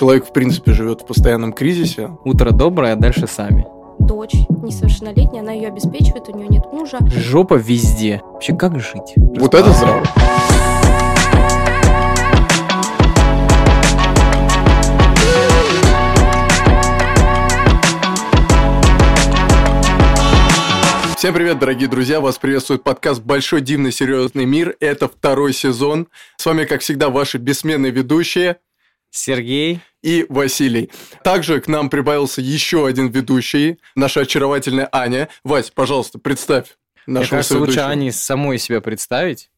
Человек, в принципе, живет в постоянном кризисе. Утро доброе, а дальше сами. Дочь несовершеннолетняя, она ее обеспечивает, у нее нет мужа. Жопа везде. Вообще, как жить? Вот это здраво. Всем привет, дорогие друзья! Вас приветствует подкаст «Большой дивный серьезный мир». Это второй сезон. С вами, как всегда, ваши бессменные ведущие Сергей и Василий. Также к нам прибавился еще один ведущий, наша очаровательная Аня. Вась, пожалуйста, представь Мне кажется, лучше Ане самой себя представить.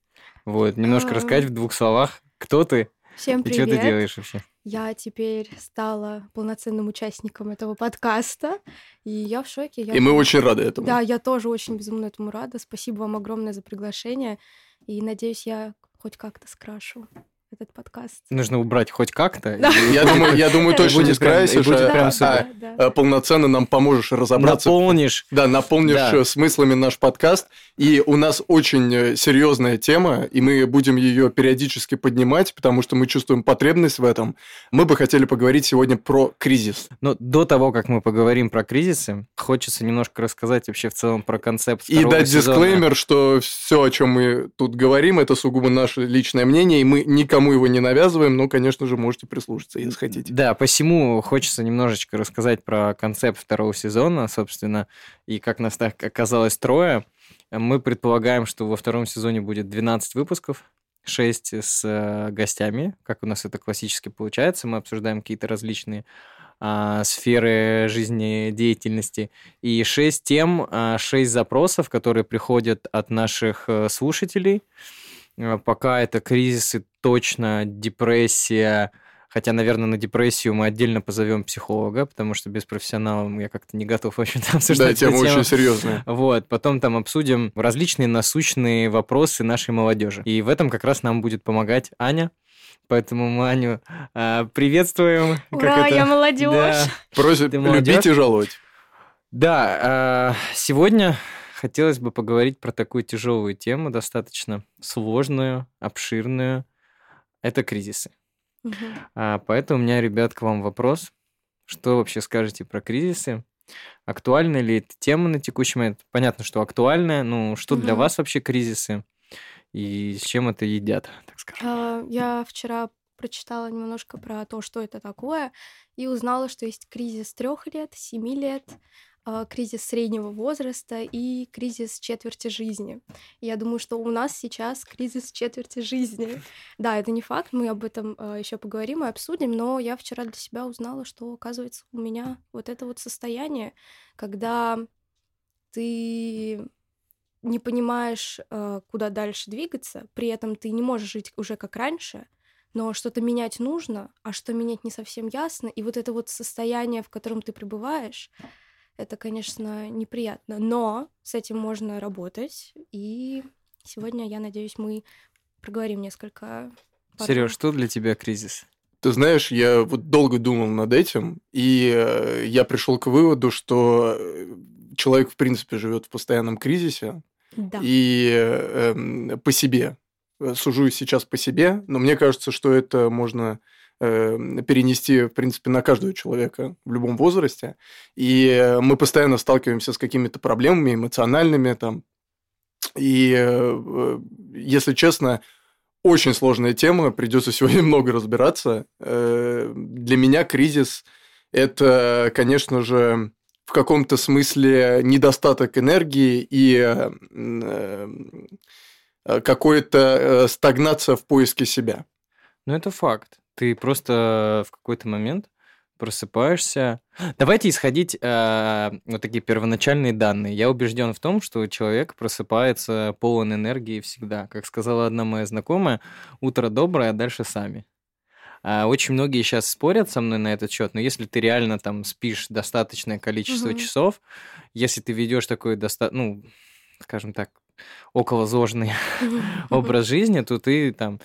Вот, немножко А. рассказать в двух словах, кто ты Всем и что привет. ты делаешь вообще. Я теперь стала полноценным участником этого подкаста, и я в шоке. Я... И мы очень рады этому. Да, я тоже очень безумно этому рада. Спасибо вам огромное за приглашение, и надеюсь, я хоть как-то скрашу этот подкаст. Нужно убрать хоть как-то. Да. Я думаю, я думаю, точно не прям- будет а- прям а-. Да, а полноценно нам поможешь разобраться. Наполнишь. Да, наполнишь Да. э, смыслами наш подкаст. И у нас очень э, серьезная тема, и мы будем ее периодически поднимать, потому что мы чувствуем потребность в этом. Мы бы хотели поговорить сегодня про кризис. Но до того, как мы поговорим про кризисы, хочется немножко рассказать вообще в целом про концепт И дать сезона. дисклеймер, что все, о чем мы тут говорим, это сугубо наше личное мнение, и мы никому его не навязываем, но, конечно же, можете прислушаться, если хотите. Да, посему хочется немножечко рассказать про концепт второго сезона, собственно, и как нас так оказалось трое. Мы предполагаем, что во втором сезоне будет 12 выпусков, 6 с э, гостями, как у нас это классически получается. Мы обсуждаем какие-то различные а, сферы жизнедеятельности. И 6 тем, 6 запросов, которые приходят от наших э, слушателей. Э, Пока это кризисы, точно депрессия, Хотя, наверное, на депрессию мы отдельно позовем психолога, потому что без профессионала я как-то не готов вообще там Да, обсуждать тема эту тему. очень серьезная. Вот, потом там обсудим различные насущные вопросы нашей молодежи. И в этом как раз нам будет помогать Аня. Поэтому мы Аню а, приветствуем. Как Ура, это? я молодежь! Да. Просят Ты молодец. любить и жаловать. Да, а, сегодня хотелось бы поговорить про такую тяжелую тему, достаточно сложную, обширную. Это кризисы. Мгм. А, поэтому у меня, ребят, к вам вопрос. Что вообще скажете про кризисы? Актуальна ли эта тема на текущий момент? Понятно, что актуальная. Ну, что для Мгм. вас вообще кризисы? И с чем это едят, так скажем? А, Я вчера прочитала немножко про то, что это такое, и узнала, что есть кризис трех лет, семи лет, кризис среднего возраста и кризис четверти жизни. Я думаю, что у нас сейчас кризис четверти жизни. Да, это не факт, мы об этом еще поговорим и обсудим, но я вчера для себя узнала, что, оказывается, у меня вот это вот состояние, когда ты не понимаешь, э, куда дальше двигаться, при этом ты не можешь жить уже как раньше, но что-то менять нужно, а что менять не совсем ясно. И вот это вот состояние, в котором ты пребываешь, это, конечно, неприятно. Но с этим можно работать. И сегодня, я надеюсь, мы проговорим несколько... Сереж, что для тебя кризис? Ты знаешь, я вот долго думал над этим, и э, я пришел к выводу, что э, человек, в принципе, живет в постоянном кризисе, Да. и э, эм, по себе. Э, Сужу сейчас по себе, но мне кажется, что это можно перенести, в принципе, на каждого человека в любом возрасте. И э, мы постоянно сталкиваемся с какими-то проблемами эмоциональными там. И, э, э, если честно, очень сложная тема, придется сегодня много разбираться. Э, Для меня кризис – это, конечно же, в каком-то смысле недостаток энергии и э, э, какая-то э, стагнация в поиске себя. Ну, это факт. Ты просто в какой-то момент просыпаешься. Давайте исходить э, вот такие первоначальные данные. Я убежден в том, что человек просыпается полон энергии всегда. Как сказала одна моя знакомая, утро доброе, а дальше сами. А очень многие сейчас спорят со мной на этот счет, но если ты реально там спишь достаточное количество Мгм. часов, если ты ведешь такой доста... ну, скажем так, околозложный образ жизни, то ты там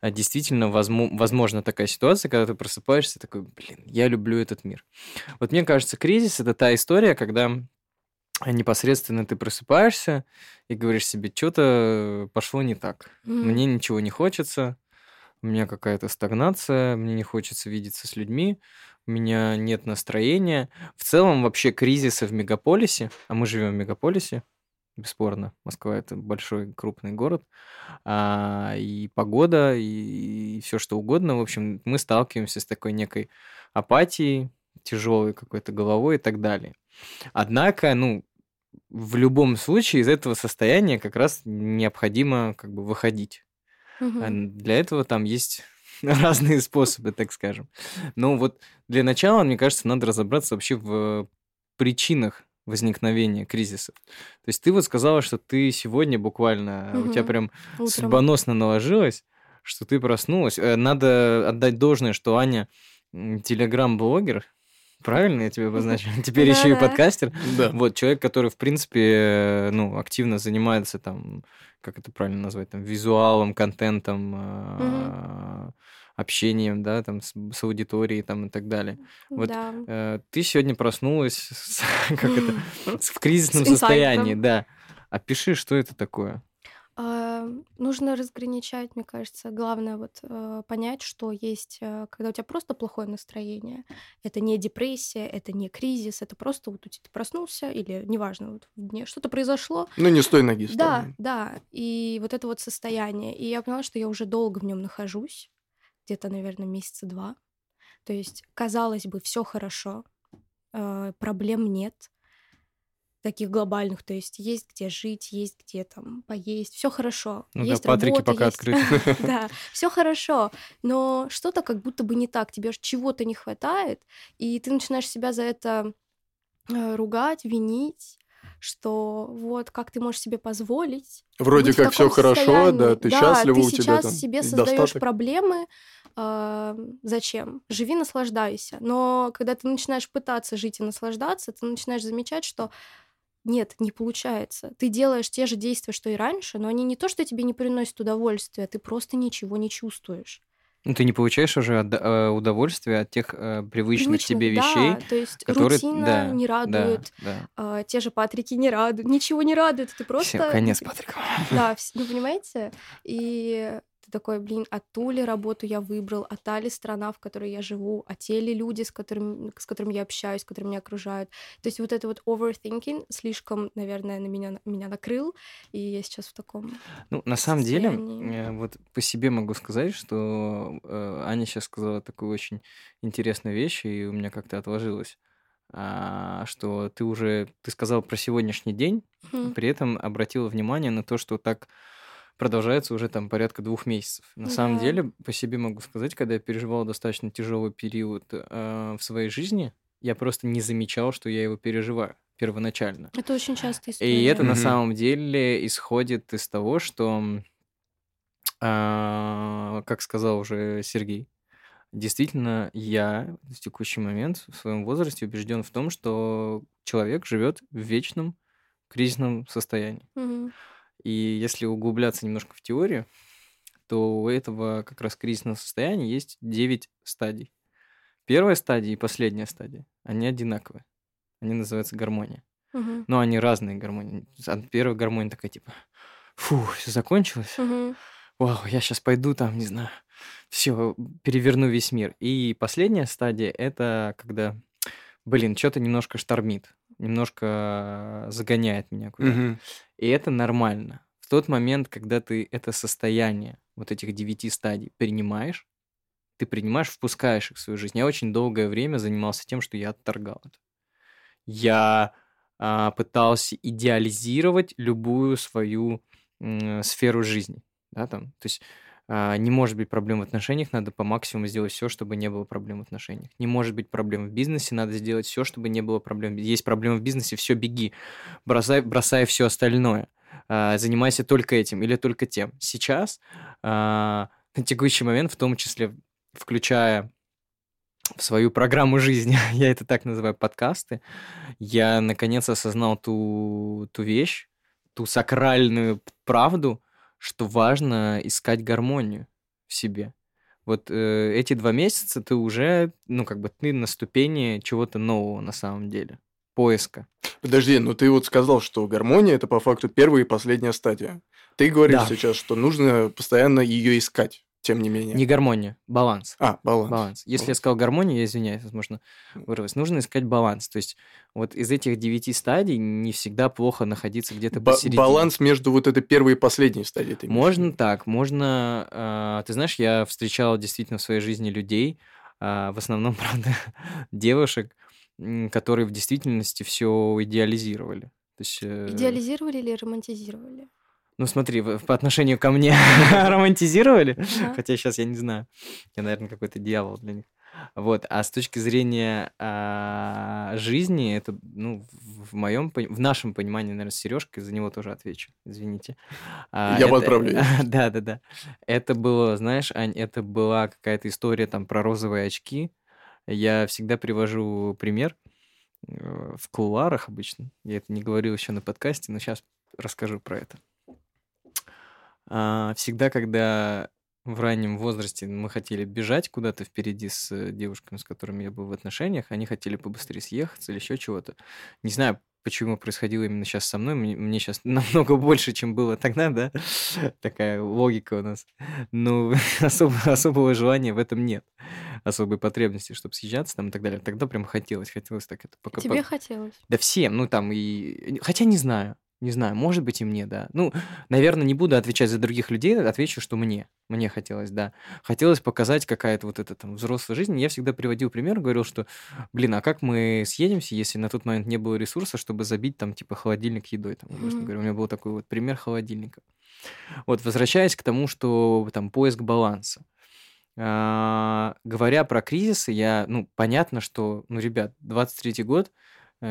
а, действительно возмо- возможна такая ситуация, когда ты просыпаешься такой, блин, я люблю этот мир. Вот мне кажется, кризис это та история, когда непосредственно ты просыпаешься и говоришь себе, что-то пошло не так, мне ничего не хочется, у меня какая-то стагнация, мне не хочется видеться с людьми, у меня нет настроения. В целом вообще кризисы в мегаполисе, а мы живем в мегаполисе, бесспорно, Москва это большой крупный город, а, и погода, и, и все что угодно, в общем, мы сталкиваемся с такой некой апатией, тяжелой какой-то головой и так далее. Однако, ну, в любом случае из этого состояния как раз необходимо как бы выходить. Угу. Для этого там есть разные способы, так скажем. Но вот для начала, мне кажется, надо разобраться вообще в причинах возникновения кризисов. То есть ты вот сказала, что ты сегодня буквально, угу. у тебя прям Утром. судьбоносно наложилось, что ты проснулась. Э, надо отдать должное, что Аня телеграм-блогер, Правильно я тебя обозначил? Теперь еще и подкастер. Да. Вот человек, который, в принципе, ну, активно занимается там, как это правильно назвать, там, визуалом, контентом, общением, да, там, с, аудиторией, там, и так далее. Вот э, ты сегодня проснулась как это, в кризисном состоянии, да. Опиши, что это такое. А, нужно разграничать, мне кажется. Главное вот э, понять, что есть, э, когда у тебя просто плохое настроение. Это не депрессия, это не кризис, это просто вот у тебя ты проснулся или неважно, вот в дне что-то произошло. Ну не с той ноги. Да, да. И вот это вот состояние. И я поняла, что я уже долго в нем нахожусь, где-то, наверное, месяца два. То есть, казалось бы, все хорошо, э, проблем нет, таких глобальных, то есть есть где жить, есть где там поесть, все хорошо. Ну есть да, Патрики работа, пока есть... открыты. Да, все хорошо, но что-то как будто бы не так, тебе чего-то не хватает, и ты начинаешь себя за это э, ругать, винить, что вот как ты можешь себе позволить. Вроде как все хорошо, да, ты да, счастлива, ты у тебя сейчас себе создаешь проблемы. Э, зачем? Живи, наслаждайся. Но когда ты начинаешь пытаться жить и наслаждаться, ты начинаешь замечать, что нет, не получается. Ты делаешь те же действия, что и раньше, но они не то, что тебе не приносят удовольствия, ты просто ничего не чувствуешь. Ну, ты не получаешь уже э, удовольствие от тех э, привычных Привычных, тебе вещей, да, то есть которые рутина да, не радует, да, да. Э, те же Патрики не радуют, ничего не радует, ты просто... Все, конец Патрика. Да, ну, понимаете? И такой, блин, а ту ли работу я выбрал, а та ли страна, в которой я живу, а те ли люди, с которыми, с которыми я общаюсь, которые меня окружают. То есть вот это вот overthinking слишком, наверное, на меня, меня накрыл, и я сейчас в таком Ну, на самом состоянии. деле, э, вот по себе могу сказать, что э, Аня сейчас сказала такую очень интересную вещь, и у меня как-то отложилось а, что ты уже, ты сказал про сегодняшний день, mm-hmm. при этом обратила внимание на то, что так продолжается уже там порядка двух месяцев. На да. самом деле, по себе могу сказать, когда я переживал достаточно тяжелый период э, в своей жизни, я просто не замечал, что я его переживаю первоначально. Это очень часто история. И это mm-hmm. на самом деле исходит из того, что, э, как сказал уже Сергей, действительно я в текущий момент в своем возрасте убежден в том, что человек живет в вечном кризисном состоянии. Mm-hmm. И если углубляться немножко в теорию, то у этого как раз кризисного состояния есть 9 стадий. Первая стадия и последняя стадия, они одинаковые. Они называются гармония. Угу. Но они разные гармонии. Первая гармония такая типа, фу, все закончилось. Угу. Вау, я сейчас пойду там, не знаю, все, переверну весь мир. И последняя стадия это когда, блин, что-то немножко штормит немножко загоняет меня куда-то. Угу. И это нормально. В тот момент, когда ты это состояние вот этих девяти стадий принимаешь, ты принимаешь, впускаешь их в свою жизнь. Я очень долгое время занимался тем, что я отторгал это. Я а, пытался идеализировать любую свою м, сферу жизни. Да, там. То есть не может быть проблем в отношениях, надо по максимуму сделать все, чтобы не было проблем в отношениях. Не может быть проблем в бизнесе, надо сделать все, чтобы не было проблем. Есть проблемы в бизнесе, все, беги, бросай, бросай все остальное. А, занимайся только этим или только тем. Сейчас, а, на текущий момент, в том числе включая в свою программу жизни, я это так называю, подкасты, я наконец осознал ту, ту вещь, ту сакральную правду, что важно искать гармонию в себе. Вот э, эти два месяца ты уже, ну, как бы ты на ступени чего-то нового на самом деле. Поиска. Подожди, но ты вот сказал, что гармония это по факту первая и последняя стадия. Ты говоришь да. сейчас, что нужно постоянно ее искать. Тем не менее. Не гармония, баланс. А, баланс. Баланс. Если я Баланс. сказал гармония, я извиняюсь, возможно, вырвалось. Нужно искать баланс. То есть вот из этих девяти стадий не всегда плохо находиться где-то Ба- посередине. баланс между вот этой первой и последней стадией. ты Можно так, можно... а, ты знаешь, я встречал действительно в своей жизни людей, а, в основном, правда, девушек, которые в действительности все идеализировали. То есть, э, Идеализировали или романтизировали? Ну смотри, по отношению ко мне романтизировали, хотя сейчас я не знаю, я, наверное, какой-то дьявол для них. Вот, а с точки зрения а, жизни, это, ну, в в моем, в нашем понимании, наверное, с Сережкой, за него тоже отвечу, извините. А, Я это- если Да, да, да. Это было, знаешь, Ань, это была какая-то история там про розовые очки. Я всегда привожу пример э, в кулуарах обычно. Я это не говорил еще на подкасте, но сейчас расскажу про это. А, Всегда, когда в раннем возрасте мы хотели бежать куда-то впереди с э, девушками, с которыми я был в отношениях, они хотели побыстрее съехаться или еще чего-то. Не знаю, почему происходило именно сейчас со мной. Мне, мне сейчас намного больше, чем было тогда, да? Такая логика у нас. Но особо, особого желания в этом нет. Особой потребности, чтобы съезжаться там и так далее. Тогда прям хотелось, хотелось так это пока. Тебе хотелось? Да всем, ну там и... Хотя не знаю, не знаю, может быть и мне, да. Ну, наверное, не буду отвечать за других людей, отвечу, что мне. Мне хотелось, да. Хотелось показать какая-то вот эта там взрослая жизнь. Я всегда приводил пример, говорил, что, блин, а как мы съедемся, если на тот момент не было ресурса, чтобы забить там типа холодильник едой, там, Мгм. говоря. У меня был такой вот пример холодильника. Вот, возвращаясь к тому, что там поиск баланса. А, говоря про кризисы, я, ну, понятно, что, ну, ребят, 23-й год,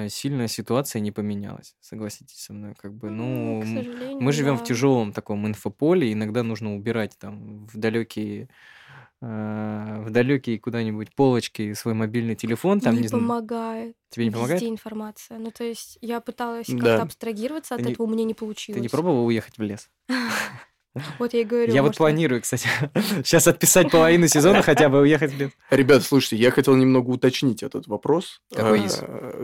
сильно ситуация не поменялась, согласитесь со мной, как бы, ну, сожалению, мы живем в да. тяжелом таком инфополе, иногда нужно убирать там в далекие э, в далекие куда-нибудь полочки свой мобильный телефон, там не не помогает. тебе не помогает? Везде информация. Ну, то есть я пыталась Да. как-то абстрагироваться от Ты не- этого, у меня не получилось. Ты не пробовал уехать в лес? Вот я и говорю. Я вот планирую, кстати, сейчас отписать половину сезона хотя бы уехать в лес. Ребят, слушайте, я хотел немного уточнить этот вопрос. Какой А, из?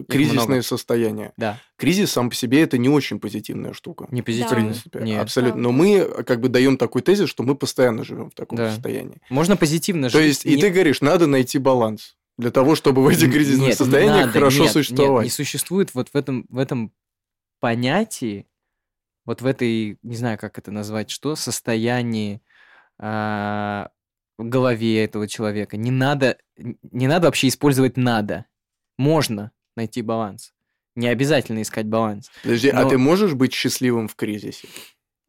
Кризисное много. состояние. Да, Кризис сам по себе это не очень позитивная штука. не В позитивно. принципе, Нет. абсолютно. Но мы э, как бы даем такой тезис, что мы постоянно живем в таком Да. состоянии. Можно позитивно То жить. есть, и Не- ты говоришь, надо найти баланс для того, чтобы в этих кризисных Нет, не состояниях надо, хорошо нет, нет, существовать. не существует вот в этом, в этом понятии, вот в этой, не знаю, как это назвать, что, состоянии а, в голове этого человека. Не надо, не надо вообще использовать надо. Можно найти баланс. Не обязательно искать баланс. Подожди, а Но- ты можешь быть счастливым в кризисе?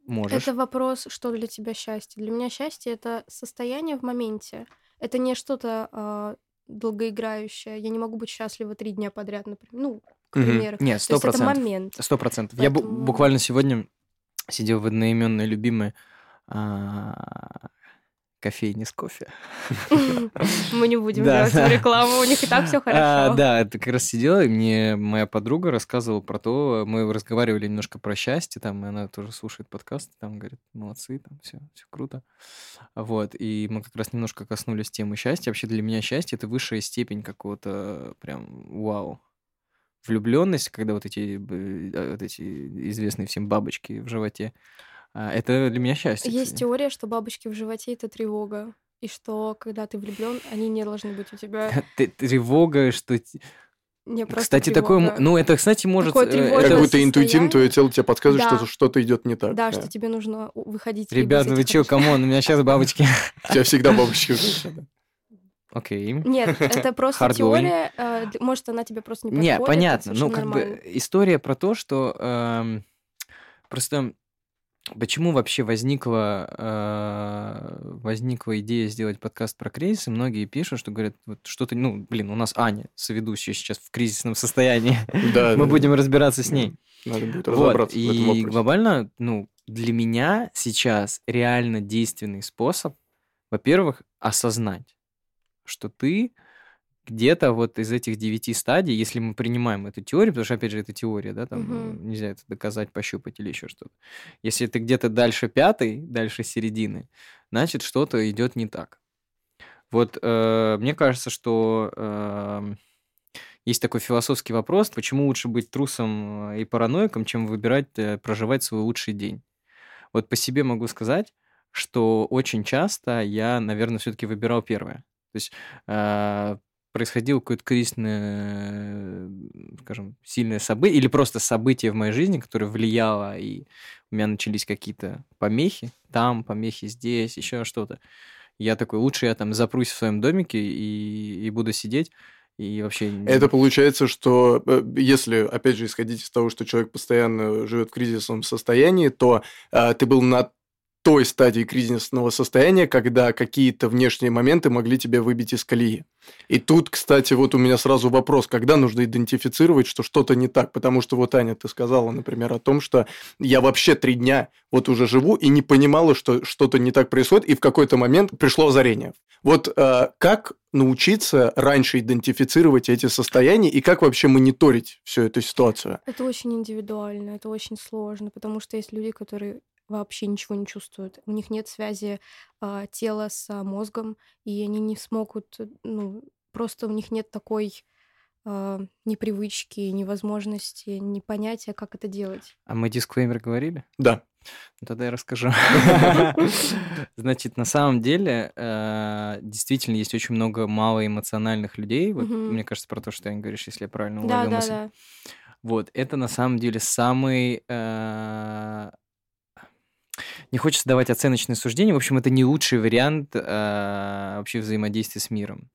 Можешь. Это вопрос, что для тебя счастье. Для меня счастье это состояние в моменте. Это не что-то а, долгоиграющее. Я не могу быть счастлива три дня подряд, например. Ну, к примеру. Нет, То сто есть это процентов. момент. Сто процентов. Я буквально сегодня сидел в одноименной любимой а, кофейне с кофе. Мы не будем делать рекламу, у них и так все А, хорошо. да, это как раз сидела, и мне моя подруга рассказывала про то, мы разговаривали немножко про счастье, там, и она тоже слушает подкасты, там, говорит, молодцы, там, все, все круто. Вот, и мы как раз немножко коснулись темы счастья. Вообще для меня счастье — это высшая степень какого-то прям вау. Влюбленность, когда вот эти, э, вот эти известные всем бабочки в животе, это для меня счастье. Есть кстати. теория, что бабочки в животе это тревога. И что, когда ты влюблен, они не должны быть у тебя. Тревога, что... Не просто Кстати, такое... тревога. Ну, это, кстати, может... Такое э, это- Как будто интуитивно твое тело тебе подсказывает, Да. что что-то идет не так. Да, да. что тебе нужно выходить. Ребята, вы отношений. come on, у меня сейчас бабочки. У тебя всегда бабочки. Окей. Нет, это просто теория. э, Может, она тебе просто не подходит. Не, это понятно. Ну, как бы история про то, что эм, просто почему вообще возникла, э, возникла идея сделать подкаст про кризисы, многие пишут, что говорят, вот что-то, ну, блин, у нас Аня, соведущая сейчас в кризисном состоянии, Да, мы да, будем разбираться с ней. Надо будет Вот, разобраться в этом и глобально, ну, для меня сейчас реально действенный способ, во-первых, осознать, что ты где-то вот из этих девяти стадий, если мы принимаем эту теорию, потому что, опять же, это теория, да, там Мгм. нельзя это доказать, пощупать или еще что-то. Если ты где-то дальше пятой, дальше середины, значит, что-то идет не так. Вот э, мне кажется, что эм, есть такой философский вопрос, почему лучше быть трусом э, и параноиком, чем выбирать э, проживать свой лучший день. Вот по себе могу сказать, что очень часто я, наверное, все-таки выбирал первое. То есть э, происходило какое-то кризисное, скажем, сильное событие, или просто событие в моей жизни, которое влияло, и у меня начались какие-то помехи там, помехи здесь, еще что-то. Я такой, лучше я там запрусь в своем домике и, и буду сидеть и вообще... Это получается, что э, если, опять же, исходить из того, что человек постоянно живет в кризисном состоянии, то э, ты был на той стадии кризисного состояния, когда какие-то внешние моменты могли тебя выбить из колеи. И тут, кстати, вот у меня сразу вопрос, когда нужно идентифицировать, что что-то не так, потому что вот, Аня, ты сказала, например, о том, что я вообще три дня вот уже живу и не понимала, что что-то не так происходит, и в какой-то момент пришло озарение. Вот э, как научиться раньше идентифицировать эти состояния и как вообще мониторить всю эту ситуацию? Это очень индивидуально, это очень сложно, потому что есть люди, которые вообще ничего не чувствуют. У них нет связи э, тела с э, мозгом, и они не смогут, э, ну, просто у них нет такой э, ни привычки, ни возможности, ни понятия, как это делать. А мы дисклеймер говорили? Да. Ну, тогда я расскажу. Значит, на самом деле, действительно, есть очень много малоэмоциональных людей. Вот, мне кажется, про то, что ты говоришь, если я правильно уловил мысль. Вот, это на самом деле самый не хочется давать оценочные суждения. В общем, это не лучший вариант э, вообще взаимодействия с миром.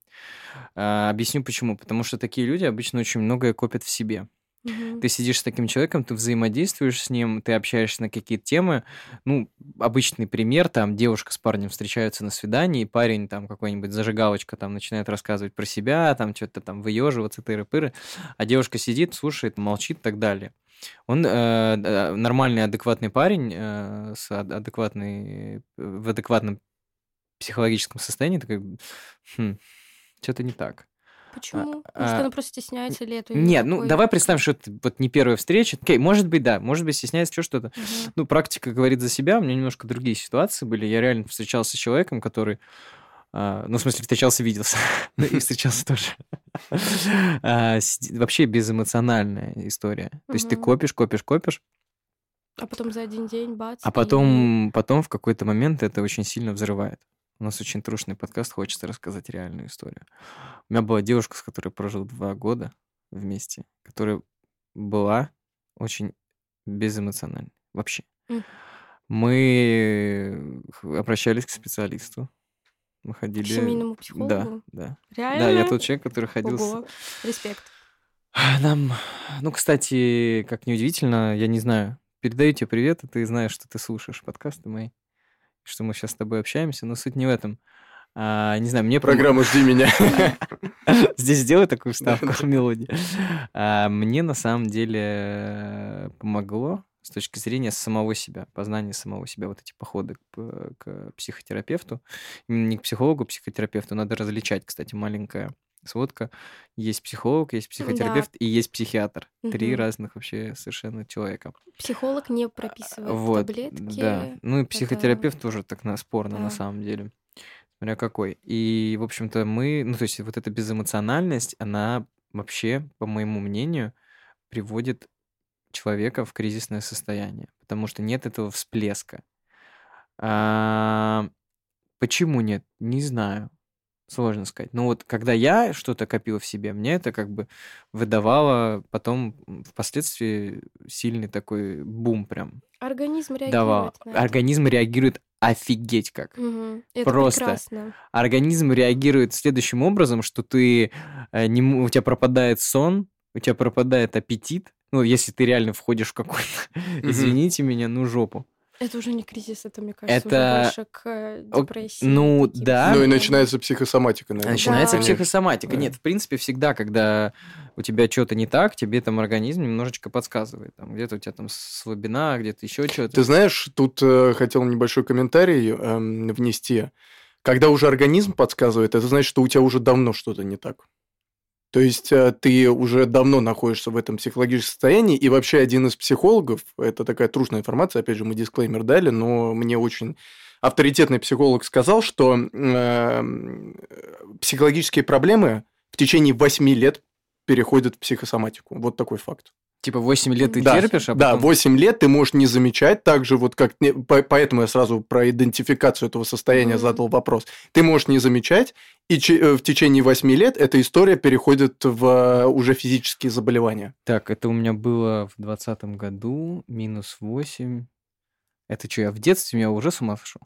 Э, объясню почему. Потому что такие люди обычно очень многое копят в себе. Мгм. Ты сидишь с таким человеком, ты взаимодействуешь с ним, ты общаешься на какие-то темы. Ну, обычный пример, там девушка с парнем встречаются на свидании, парень там какой-нибудь зажигалочка там начинает рассказывать про себя, там что-то там выеживаться, тыры-пыры, а девушка сидит, слушает, молчит и так далее. Он э, нормальный, адекватный парень э, с ад- адекватной, в адекватном психологическом состоянии, такой, хм, что-то не так. Почему? Может, а, она просто стесняется или это Нет, ну такой- давай представим, что это вот не первая встреча. Окей, может быть, да, может быть, стесняется еще что-то. Мгм. Ну, практика говорит за себя, у меня немножко другие ситуации были. Я реально встречался с человеком, который... а, ну, в смысле, встречался, виделся. Ну, и встречался тоже. А, Вообще безэмоциональная история. То есть ты копишь, копишь, копишь, А потом за один день бац. а и- потом, потом в какой-то момент это очень сильно взрывает. У нас очень трушный подкаст, хочется рассказать реальную историю. У меня была девушка, с которой прожил два года вместе, которая была очень безэмоциональной. Вообще. Мы обращались к специалисту. Мы ходили... К семейному Да, психологу? да. Реально? Да, я тот человек, который ходил... с- Ого, респект. Нам, ну, кстати, как неудивительно, я не знаю, передаю тебе привет, и ты знаешь, что ты слушаешь подкасты мои, что мы сейчас с тобой общаемся, но суть не в этом. А, не знаю, мне... пом- Программа «Жди меня». Здесь сделай такую вставку в мелодии. А, Мне на самом деле э, помогло с точки зрения самого себя, познания самого себя, вот эти походы к, к психотерапевту. Именно не к психологу, а к психотерапевту. Надо различать, кстати, маленькая сводка. Есть психолог, есть психотерапевт и есть психиатр. Три Мгм. разных вообще совершенно человека. Психолог не прописывает Вот, таблетки. да. Ну и это- психотерапевт тоже так на- спорно на Да. самом деле. Смотря какой. И, в общем-то, мы, ну то есть вот эта безэмоциональность, она вообще, по моему мнению, приводит человека в кризисное состояние, потому что нет этого всплеска. А, почему нет? Не знаю. Сложно сказать. Но вот когда я что-то копил в себе, мне это как бы выдавало потом впоследствии сильный такой бум прям Организм реагирует давал. на это. Организм реагирует офигеть как. Мгм. Это Просто. прекрасно. Организм реагирует следующим образом, что ты э, не у тебя пропадает сон, у тебя пропадает аппетит. Ну, если ты реально входишь в какой-то, извините меня, ну жопу. Это уже не кризис, это, мне кажется, Это- уже больше к э, депрессии. ну, таким да. Ну и начинается психосоматика, наверное. Начинается Да. психосоматика. Да. Нет, в принципе, всегда, когда у тебя что-то не так, тебе там организм немножечко подсказывает. Там, где-то у тебя там слабина, где-то еще что-то. Ты знаешь, тут э, хотел небольшой комментарий эм, внести. Когда уже организм подсказывает, это значит, что у тебя уже давно что-то не так. То есть э, ты уже давно находишься в этом психологическом состоянии, и вообще один из психологов, это такая трушная информация, опять же, мы дисклеймер дали, но мне очень авторитетный психолог сказал, что эм, психологические проблемы в течение 8 лет переходят в психосоматику. Вот такой факт. Типа 8 лет ты да, терпишь, а Да, потом... 8 лет ты можешь не замечать так же, вот как... Поэтому я сразу про идентификацию этого состояния Мгм. задал вопрос. Ты можешь не замечать, и э, в течение 8 лет эта история переходит в э, уже физические заболевания. Так, это у меня было в двадцатом году, минус 8. Это что, я в детстве, я уже с ума сошел?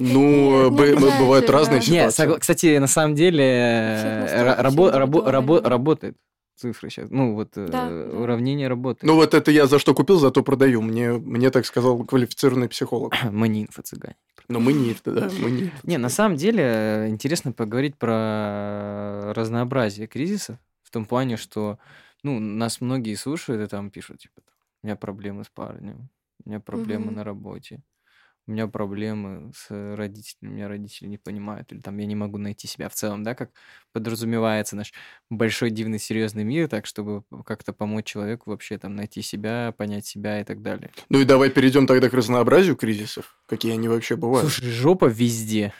Ну, Нет, бывают разные Нет, Не, ситуации. согла- кстати, на самом деле э, работает цифры сейчас. Ну, вот э, Да, уравнение работает. Ну, вот это я за что купил, зато продаю. Мне, мне так сказал квалифицированный психолог. Мы не инфо-цыгане. Но мы не, да, мы не. Не, на самом деле э, интересно поговорить про разнообразие кризисов в том плане, что ну, нас многие слушают и там пишут, типа, у меня проблемы с парнем, у меня проблемы на работе, у меня проблемы с родителями, меня родители не понимают, или там я не могу найти себя в целом, да, как подразумевается наш большой, дивный, серьезный мир, так, чтобы как-то помочь человеку вообще там найти себя, понять себя и так далее. Ну и давай перейдем тогда к разнообразию кризисов. Какие они вообще бывают. Слушай, жопа везде.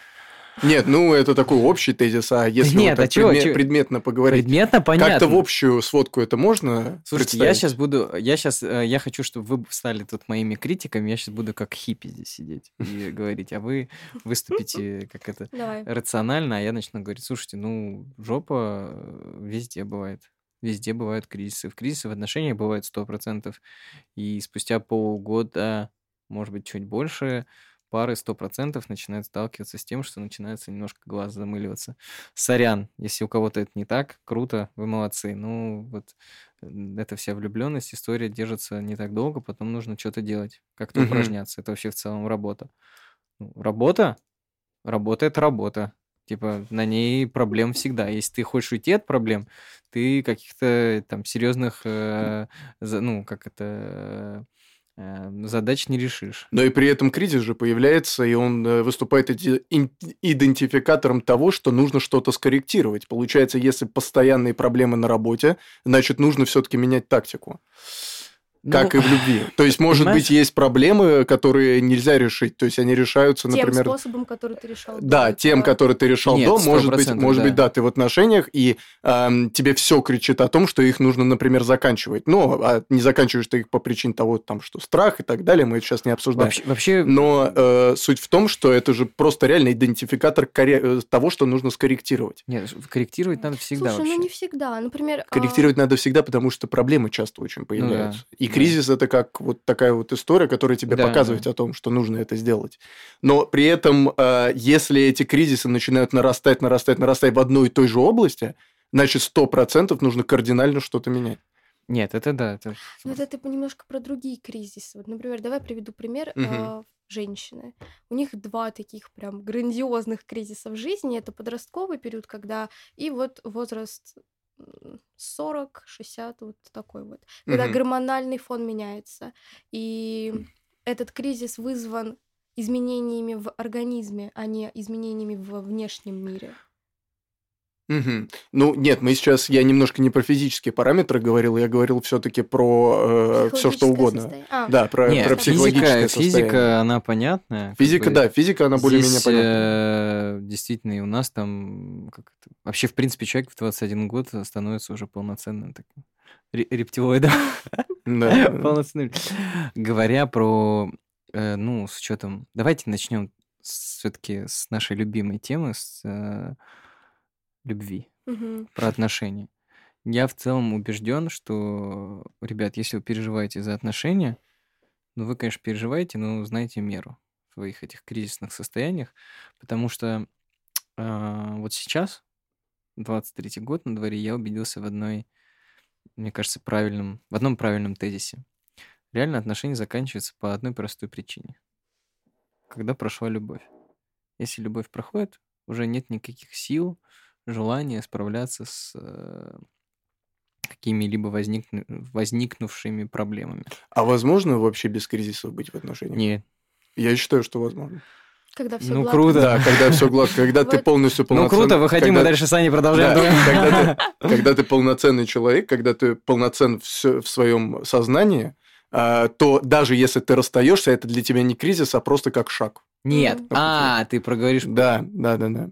Нет, ну это такой общий тезис, а если нет, вот так а предме- чё? предметно поговорить, Предметно понятно. как-то в общую сводку это можно Слушайте, я сейчас буду, я сейчас, я хочу, чтобы вы стали тут моими критиками, я сейчас буду как хиппи здесь сидеть и говорить, а вы выступите как это Давай. рационально, а я начну говорить, слушайте, ну, жопа э, везде бывает. Везде бывают кризисы. В кризисы в отношениях бывает 100%. И спустя полгода, может быть, чуть больше, пары 100% начинают сталкиваться с тем, что начинается немножко глаз замыливаться. Сорян, если у кого-то это не так, круто, вы молодцы. Ну, вот э, эта вся влюбленность, история держится не так долго, потом нужно что-то делать, как-то Мгм. упражняться. Это вообще в целом работа. Ну, Работа? Работа — это работа. Типа, на ней проблем всегда. Если ты хочешь уйти от проблем, ты каких-то там серьезных, э, за- ну, как это, э, задач не решишь. Но и при этом кризис же появляется, и он э, выступает идентификатором того, что нужно что-то скорректировать. Получается, если постоянные проблемы на работе, значит, нужно все-таки менять тактику. Как Ну, и в любви. То есть, может понимаешь? быть, есть проблемы, которые нельзя решить. То есть, они решаются, Тем например... способом, который ты решал. до Да, тем, этого. который ты решал Нет, до, может быть, 100%, может быть, да. да, ты в отношениях, и ам, тебе все кричит о том, что их нужно, например, заканчивать. Но а не заканчиваешь ты их по причине того, там, что страх и так далее, мы это сейчас не обсуждаем. Вообще, вообще Но э, суть в том, что это же просто реально идентификатор коре- э, того, что нужно скорректировать. нет, корректировать надо всегда Слушай, вообще. ну не всегда. Например, а, Корректировать надо всегда, потому что проблемы часто очень появляются. И да. Кризис это как вот такая вот история, которая тебе Да, показывает да. о том, что нужно это сделать. Но при этом, э, если эти кризисы начинают нарастать, нарастать, нарастать в одной и той же области, значит, сто процентов нужно кардинально что-то менять. Нет, это да. Это... Ну, это ты немножко про другие кризисы. Вот, например, давай приведу пример а, женщины. У них два таких прям грандиозных кризиса в жизни. Это подростковый период, когда и вот возраст м, 40, 60, вот такой вот. Когда Мгм. гормональный фон меняется. И этот кризис вызван изменениями в организме, а не изменениями в внешнем мире. Мгм. Ну, нет, мы сейчас, я немножко не про физические параметры говорил, я говорил все-таки про все, что угодно. состояние. А, Да, про, Нет, про физика- психологическое физика, физика, состояние. она понятная. Физика, бы. да, физика, она более-менее понятна. э, действительно, и у нас там как это, вообще, в принципе, человек в 21 год становится уже полноценным таким ре- рептилоидом. Да. Полноценным. Говоря про, э, ну, с учетом... Давайте начнем все-таки с нашей любимой темы, с э, любви, мгм. про отношения. Я в целом убежден, что, ребят, если вы переживаете за отношения, ну, вы, конечно, переживаете, но знаете меру в своих этих кризисных состояниях, потому что а, вот сейчас, 23-й год на дворе, я убедился в одной, мне кажется, правильном, в одном правильном тезисе. Реально отношения заканчиваются по одной простой причине. Когда прошла любовь. Если любовь проходит, уже нет никаких сил, желания справляться с э, какими-либо возникну- возникнувшими проблемами. А возможно вообще без кризисов быть в отношениях? Нет. Я считаю, что возможно. Когда все Ну, круто. Да, когда все гладко, когда ты полностью Ну полноценный... круто, выходи, мы дальше с Аней продолжаем. Когда, ты, полноценный человек, когда ты полноцен в, своем сознании, а, то даже если ты расстаешься, это для тебя не кризис, а просто как шаг. Нет. А, ты проговоришь. Да, да, да, да.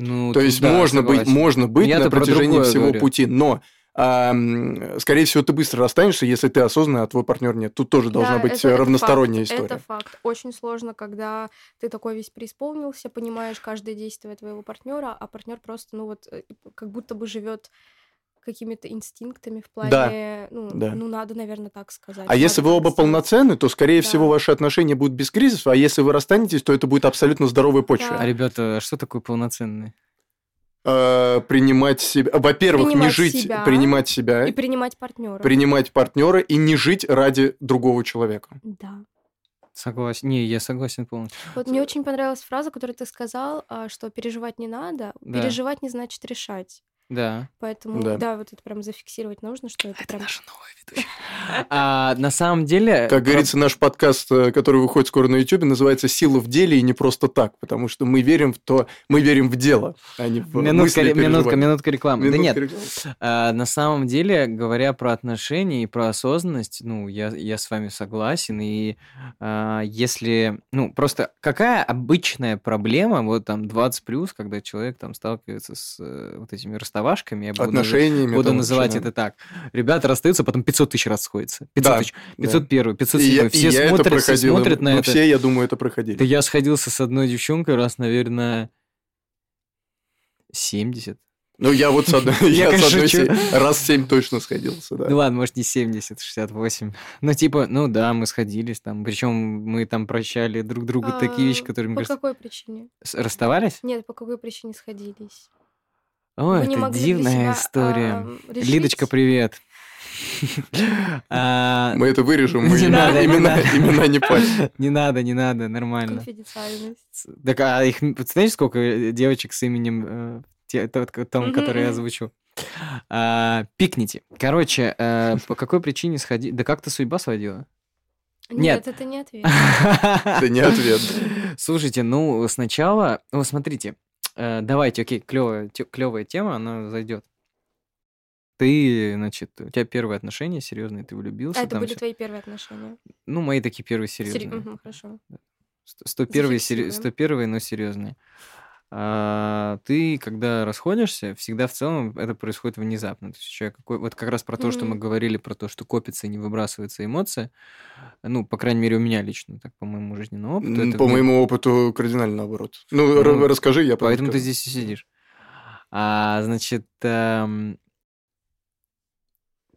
Ну, То есть да, можно быть, можно быть Я-то на про протяжении всего говорю. пути, но а, скорее всего, ты быстро расстанешься, если ты осознанно, а твой партнер нет. Тут тоже должна Да, быть это- это равносторонняя факт, история. Это факт. Очень сложно, когда ты такой весь преисполнился, понимаешь каждое действие твоего партнера, а партнер просто, ну вот, э, как будто бы живет какими-то инстинктами в плане, ну, да. ну, надо, наверное, так сказать. А если надо вы так оба полноценны, то, скорее Да. всего, ваши отношения будут без кризисов, а если вы расстанетесь, то это будет абсолютно здоровой почве. А, ребята, а что такое полноценный? Э, принимать себя... Во-первых, не Принимать жить, себя. принимать себя, И принимать партнера. принимать партнера и не жить ради другого человека. Да. Согласен. Не, я согласен полностью. Вот мне очень понравилась фраза, которую ты сказал, а, что переживать не надо. Да. Переживать не значит решать. Да. Поэтому, Да. да, вот это прям зафиксировать нужно, что это, прям... наша новая ведущая. А, на самом деле... Как говорится, наш подкаст, э, который выходит скоро на YouTube, называется «Сила в деле» и не просто так, потому что мы верим в то, мы верим в дело, а не в Минутка, мысли минутка, минутка рекламы. да нет, рекламы. А, на самом деле, говоря про отношения и про осознанность, ну, я, я с вами согласен. И а, если, ну, просто какая обычная проблема, вот там 20 плюс, когда человек там сталкивается с э, вот этими расставашками, я буду, Отношениями. буду там называть это так. Ребята расстаются, потом 500 тысяч раз сходятся. 500 Да, тысяч, да. 501, И 507. я, и все я это смотрят, все проходил, смотрят на мы это. все, я думаю, это проходили. Да я сходился с одной девчонкой раз, наверное, 70. Ну, я вот с одной, Я, я с конечно, одной се- раз семь точно сходился, да. Ну ладно, может не 70, 68. Ну типа, ну да, мы сходились там. Причем мы там прощали друг другу такие вещи, А, которые, мне По кажется, какой причине? расставались? Нет, по какой причине сходились? О, не это дивная себя, история. а, решить? Лидочка, привет. А, Мы это вырежем, мы имена, не имена не надо, не надо, нормально. Конфиденциальность. Так, а их, м, знаете, сколько э, девочек с именем э, том, который я озвучу? А, Пикните. Короче, э, по какой причине сходить? Да как-то судьба сводила. Нет. Нет, это не ответ. Это не ответ. Слушайте, ну сначала, ну смотрите, э, давайте, окей, клевая, клевая тема, она зайдет. Ты, значит, у тебя первые отношения серьезные, ты влюбился. А это были всё. твои первые отношения? Ну, мои такие первые Сери- серьезные. Мгм, Хорошо. 101 Зафиксируем. 101 но серьезные. А, ты, когда расходишься, всегда в целом это происходит внезапно. То есть человек какой, вот как раз про то, что мы говорили, про то, что копится и не выбрасывается эмоция. Ну, по крайней мере, у меня лично, так по моему жизненному опыту. Это По вне- моему опыту кардинально наоборот. Ну, Ну, ра- расскажи, я Поэтому ты скажу. здесь и сидишь. А, значит, эм,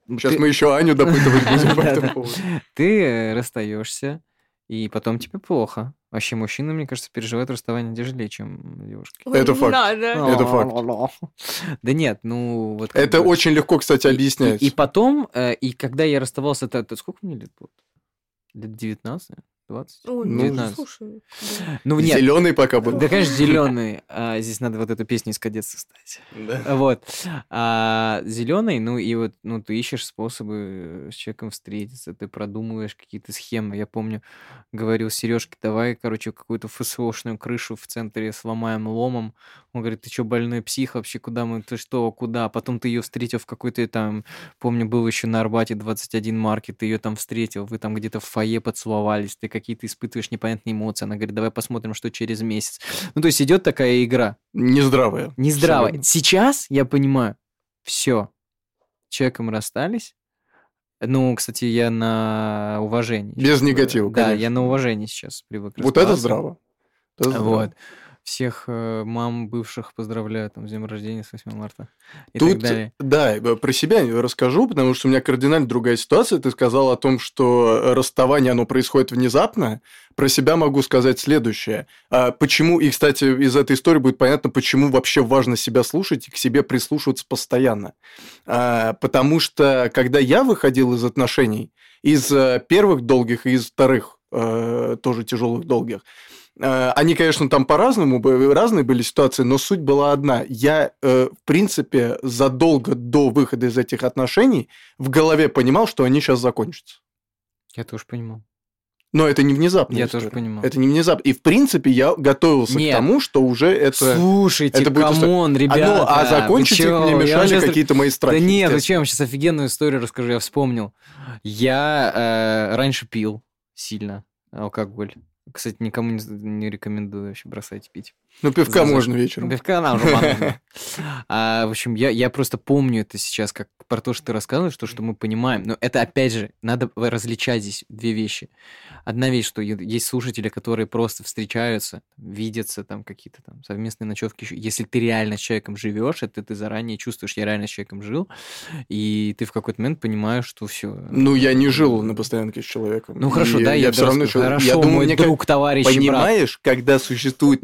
Сейчас ты- мы еще Аню допытывать будем по этому поводу. ты расстаешься, и потом тебе плохо. Вообще, мужчины, мне кажется, переживают расставание тяжелее, чем девушки. Ой, Это факт. надо. Это факт. Да нет, ну вот. Это бы- очень легко, кстати, объяснять. И, и потом, э, и когда я расставался, это, это сколько мне лет было? Лет 19, 20? Ой, Ну, 19. слушай. да. Ну, нет. Зеленый пока был. Да, конечно, зеленый. А, здесь надо вот эту песню из кадетства ставить. Да. Вот. А, зеленый, ну и вот, ну, ты ищешь способы э, с человеком встретиться, ты продумываешь какие-то схемы. Я помню, говорил Сережке, давай, короче, какую-то ФСОшную крышу в центре сломаем ломом. Он говорит, ты что, больной псих вообще, куда мы, ты что, куда? Потом ты ее встретил в какой-то там, помню, был еще на Арбате 21 маркет, ты ее там встретил, вы там где-то в фойе поцеловались, ты какие-то испытываешь непонятные эмоции. Она говорит, давай посмотрим, что через месяц. Ну, то есть идет такая игра. Нездравая. Абсолютно. Сейчас я понимаю, все, человеком расстались. Ну, кстати, я на уважении. Без сейчас, негатива, Да, конечно. я на уважении сейчас привык Вот это здраво. Это здраво. Вот. Всех э, мам бывших поздравляю там с днем рождения, с 8 марта и Тут, так далее. да, про себя расскажу, потому что у меня кардинально другая ситуация. Ты сказал о том, что э, расставание, оно происходит внезапно. Про себя могу сказать следующее. А Почему, и, кстати, из этой истории будет понятно, почему вообще важно себя слушать и к себе прислушиваться постоянно. А, Потому что, когда я выходил из отношений, из э, первых долгих и из вторых тоже тяжелых долгих, Они, конечно, там по-разному, разные были ситуации, но суть была одна. Я, э, в принципе, задолго до выхода из этих отношений в голове понимал, что они сейчас закончатся. Я тоже понимал. Но это не внезапно. Я тоже понимал. Это не внезапно. И, в принципе, я готовился Нет. к тому, что уже это... Слушайте, это будет come on, А, ребята. ну, а закончить их мне мешали щас- какие-то мои страхи. Да нет, зачем? Сейчас офигенную историю расскажу, я вспомнил. Я э, раньше пил сильно алкоголь. Кстати, никому не, не рекомендую вообще бросать пить. Ну, пивка За- можно вечером. Пивка нам рвануло. А, в общем, я, я просто помню это сейчас как про то, что ты рассказываешь, то, что мы понимаем. Но это, опять же, надо различать здесь две вещи. Одна вещь, что есть слушатели, которые просто встречаются, видятся, там какие-то там совместные ночевки. Если ты реально с человеком живешь, это ты заранее чувствуешь, я реально с человеком жил, и ты в какой-то момент понимаешь, что все. Ну, я не жил на постоянке с человеком. Ну, хорошо, И да, я, все равно... хорошо, я думаю, мой друг, товарищ, и брат. Понимаешь, когда существует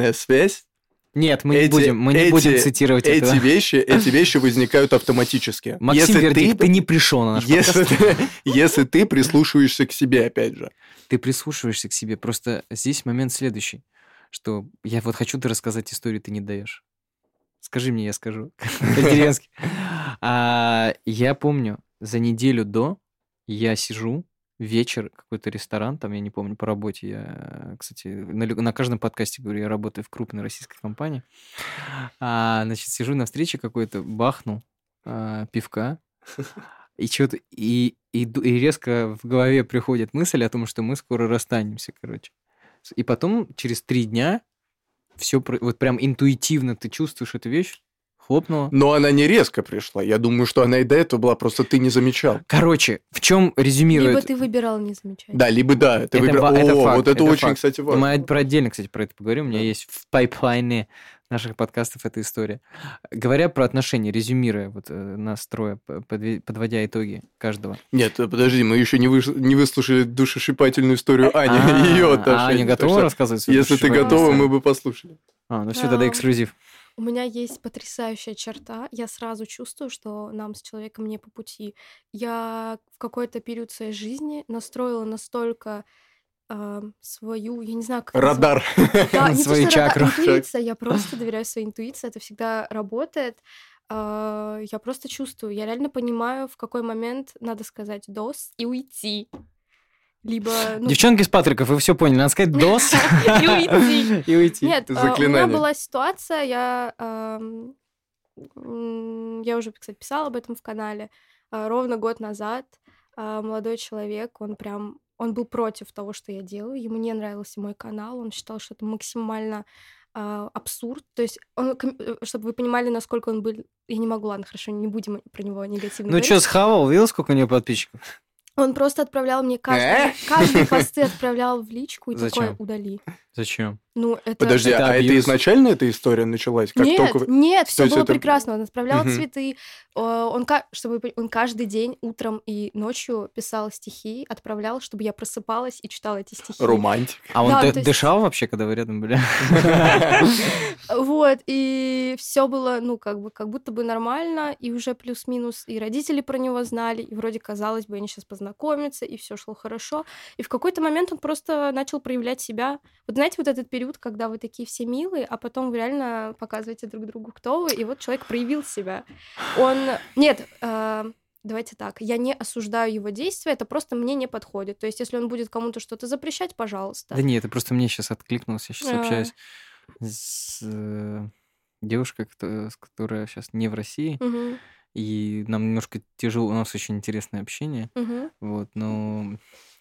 ментальная связь, Нет, мы Эти- не будем, мы не эти- будем цитировать эти этого. вещи, эти вещи возникают автоматически. Максим если Вердик, ты, ты, не пришел на наш если, подкаст. ты, если ты прислушиваешься к себе, опять же. Ты прислушиваешься к себе. Просто здесь момент следующий, что я вот хочу ты рассказать историю, ты не даешь. Скажи мне, я скажу. По-деревенски. А, Я помню, за неделю до я сижу, вечер, какой-то ресторан, там, я не помню, по работе. Я, кстати, на, на каждом подкасте говорю, я работаю в крупной российской компании. А, значит, сижу на встрече какой-то, бахнул а, пивка, и что-то, и, и, и резко в голове приходит мысль о том, что мы скоро расстанемся, короче. И потом, через три дня, все, вот прям интуитивно ты чувствуешь эту вещь, хлопнуло. Но она не резко пришла. Я думаю, что она и до этого была, просто ты не замечал. Короче, в чем Либо резюмирует... ты выбирал не замечать. Да, либо да, ты Это выбирал. ва- это О, факт, вот это, это очень, факт. кстати, важно. Мы про отдельно, кстати, про это поговорим. У меня Да. есть в пайплайне наших подкастов эта история. Говоря про отношения, резюмируя вот э, нас трое, подводя итоги каждого. Нет, э, подожди, мы еще не, выш- не выслушали душесшипательную историю Ани и ее А, отношений. Аня готова рассказывать? свою Если ты готова, мы бы послушали. А, ну все, тогда эксклюзив. У меня есть потрясающая черта. Я сразу чувствую, что нам с человеком не по пути. Я в какой-то период своей жизни настроила настолько а, свою, я не знаю, как Радар. Да, не радар, чакру. интуиция. Я просто доверяю своей интуиции. Это всегда работает. А, Я просто чувствую. Я реально понимаю, в какой момент надо сказать «дос» и уйти. Либо... ну, Девчонки с Патриков, вы все поняли, надо сказать дос И уйти. и уйти. Нет, а, у меня была ситуация, я, я уже, кстати, писала об этом в канале, а, ровно год назад а, молодой человек, он прям, он был против того, что я делаю, ему не нравился мой канал, он считал, что это максимально абсурд, то есть, он, э, чтобы вы понимали, насколько он был, я не могу, ладно, хорошо, не будем про него негативно Ну что, схавал, видел, сколько у него подписчиков? Он просто отправлял мне Э? каждый, посты отправлял в личку и Зачем? удали. Зачем? Ну, это... Подожди, это а это абьюз. изначально эта история началась? Как нет, только... нет, все было это- прекрасно. Он отправлял Мгм. цветы. Он, чтобы он каждый день утром и ночью писал стихи, отправлял, чтобы я просыпалась и читала эти стихи. Романтик. А он Да, то есть- дышал вообще, когда вы рядом были? Вот, и все было, ну, как бы, как будто бы нормально, и уже плюс-минус, и родители про него знали, и вроде казалось бы, они сейчас познакомятся, и все шло хорошо. И в какой-то момент он просто начал проявлять себя. Вот знаете, вот этот период, когда вы такие все милые, а потом вы реально показываете друг другу, кто вы, и вот человек проявил себя. Он... Нет, э, давайте так, я не осуждаю его действия, это просто мне не подходит. То есть, если он будет кому-то что-то запрещать, пожалуйста. Да нет, это просто мне сейчас откликнулось. Я сейчас А. общаюсь с э, девушкой, которая сейчас не в России, Мгм, и нам немножко тяжело, у нас очень интересное общение, мгм. вот, но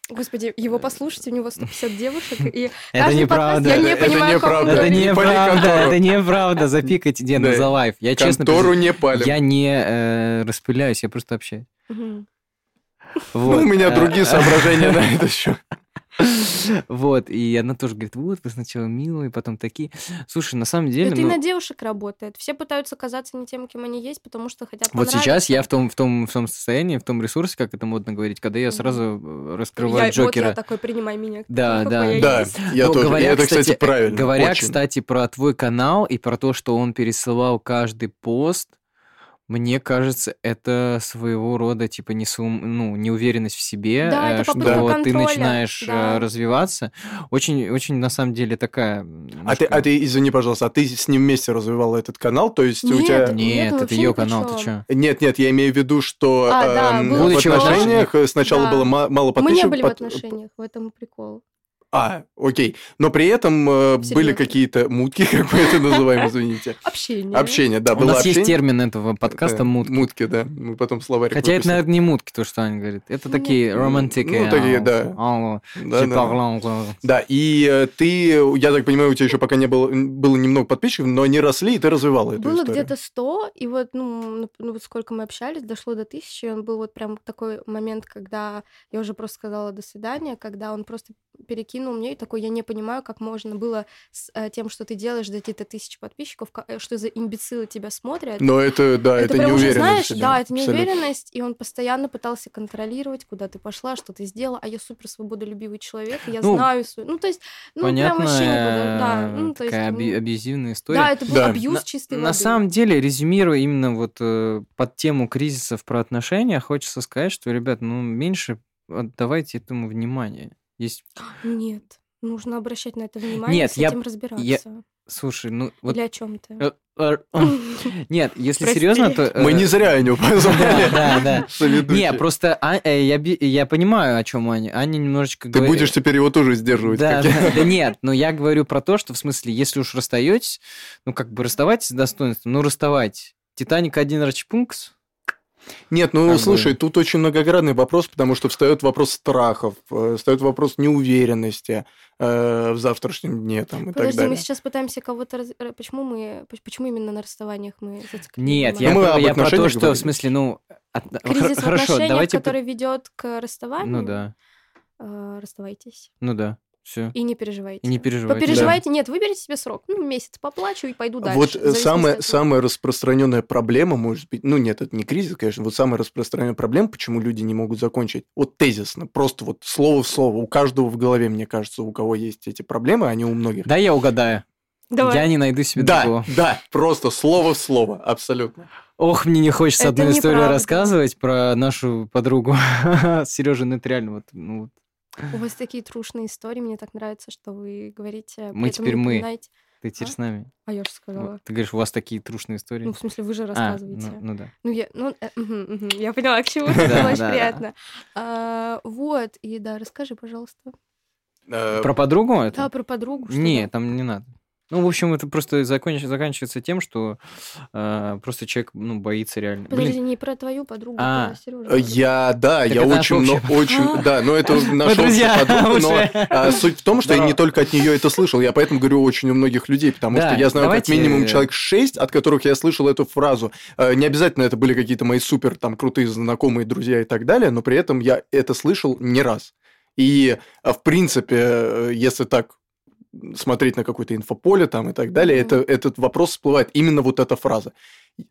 Господи, его послушайте, у него 150 девушек, и это неправда. я не Это понимаю, неправда. Это неправда, это неправда, запикайте, Ден, Да. за лайф. Я честно Контору не палим. я не э, распыляюсь, я просто общаюсь. Ну, у меня э, другие соображения на это счет. Вот, и она тоже говорит, вот, вы сначала милые, потом такие. Слушай, на самом деле... Это и ну, на девушек работает. Все пытаются казаться не тем, кем они есть, потому что хотят Вот сейчас я в том, в, том, в том состоянии, в том ресурсе, как это модно говорить, когда я сразу э, раскрываю Я- Вот Джокера. я такой, принимай меня. Да, да. я Да, есть. я Но тоже. Говоря, это, кстати, правильно. Говоря, очень. кстати, про твой канал и про то, что он пересылал каждый пост, мне кажется, это своего рода типа несум, ну, неуверенность в себе, Да, э, это что попытка ты начинаешь э, да. развиваться. Очень, очень на самом деле такая. А ты, немножко- а ты, извини, пожалуйста, а ты с ним вместе развивал этот канал? То есть у Нет, тебя... нет, Нет, это ее при канал, ты чё? Нет, нет, я имею в виду, что А, да, эм, в отношениях э, сначала Да. было ма- мало Мы подписчиков. не были в отношениях, в этом и прикол. А, окей. Но при этом э, были какие-то мутки, как мы это называем, извините. Общение. Общение, да, У нас общение. есть термин этого подкаста Да, мутки. Мутки, да. Мы потом словарик Хотя это, выпустим. наверное, не мутки, то, что Аня говорит. Это Ну, такие ну, романтики. ну, такие, да. Да, да. Да, и э, ты, я так понимаю, у тебя еще пока не было, было немного подписчиков, но они росли, и ты развивала эту Было где-то 100, и вот, ну, нап- ну, вот сколько мы общались, дошло до тысячи, и он был вот прям такой момент, когда я уже просто сказала «до свидания», когда он просто перекинул мне, и такой, я не понимаю, как можно было с э, тем, что ты делаешь, дойти до тысячи подписчиков, э, что за имбецилы тебя смотрят. Но это, да, это, прям уже, неуверенность. знаешь, видимо, да, это неуверенность, и он постоянно пытался контролировать, куда ты пошла, что ты сделала, а я супер свободолюбивый человек, я Ну, знаю свою... Ну, то есть, ну, прям Понятно, вообще не да. Ну, то есть, такая аби- ну, абьюзивная история. да, это был Да. абьюз На- чистой На воды. самом деле, резюмируя именно вот э, под тему кризисов про отношения, хочется сказать, что, ребят, ну, меньше отдавайте этому внимания. Есть... Нет, нужно обращать на это внимание, Нет, с я- этим разбираться. я- Слушай, ну, вот... Или о чем ты? э, э, э, Нет, если Прости. серьезно, то... Мы не зря Да, позвали. да, да. Не, просто А- я, я понимаю, о чем Аня. Аня немножечко Ты говорит- будешь теперь его тоже сдерживать. Да нет, но я говорю про то, что в смысле, если уж расстаетесь, ну как бы расставайтесь с достоинством, ну расставайтесь. Титаник один рачпункс. Нет, ну Как бы- слушай, тут очень многогранный вопрос, потому что встает вопрос страхов, э, встает вопрос неуверенности э, в завтрашнем дне там, и так Подожди, далее. мы сейчас пытаемся кого-то... раз- р- Почему мы... поч- Почему именно на расставаниях мы? Нет, я, Ну, мы про, об я про то, что в смысле, ну... от- Кризис хор- в хорошо, отношениях, давайте... который ведет к расставанию. Ну да, э, расставайтесь. ну да, все. И не переживайте. И не переживайте. Попереживайте, нет, выберите себе срок. Ну, месяц поплачу и пойду дальше. Вот э, самая, самая распространенная проблема, может быть, ну нет, это не кризис, конечно, вот самая распространенная проблема, почему люди не могут закончить, вот тезисно, просто вот слово в слово, у каждого в голове, мне кажется, у кого есть эти проблемы, они у многих. Да, я угадаю. Давай. Я не найду себе Да, другого. да, просто слово в слово, абсолютно. Ох, мне не хочется Это одну историю неправда. рассказывать про нашу подругу Сережа, ну это реально вот, ну, вот У вас такие трушные истории, мне так нравится, что вы говорите. Мы теперь мы. ты теперь А? с нами. А я же сказала. Вот Ты говоришь, у вас такие трушные истории. Ну, в смысле, вы же А, рассказываете. ну, ну да. Ну, я, ну, э, я поняла, к чему это Да, было очень приятно. А, вот, и да, расскажи, пожалуйста. Э, Про подругу это? Да, про подругу. Не, там не надо. Ну, в общем, это просто законч- заканчивается тем, что э, просто человек ну, боится реально. Подожди, Блин, не про твою подругу, А, про Сережу. э, Я, да, Так я очень, но, очень, да, но это наша общая подруга, но а, суть в том, что я не только от нее это слышал, я поэтому говорю очень у многих людей, потому Да, что я знаю давайте- как минимум человек шесть, от которых я слышал эту фразу. Э, Не обязательно это были какие-то мои супер там крутые знакомые, друзья и так далее, но при этом я это слышал не раз. И, э, в принципе, если так смотреть на какое-то инфополе там и так далее, Мгм. это, этот вопрос всплывает. Именно вот эта фраза.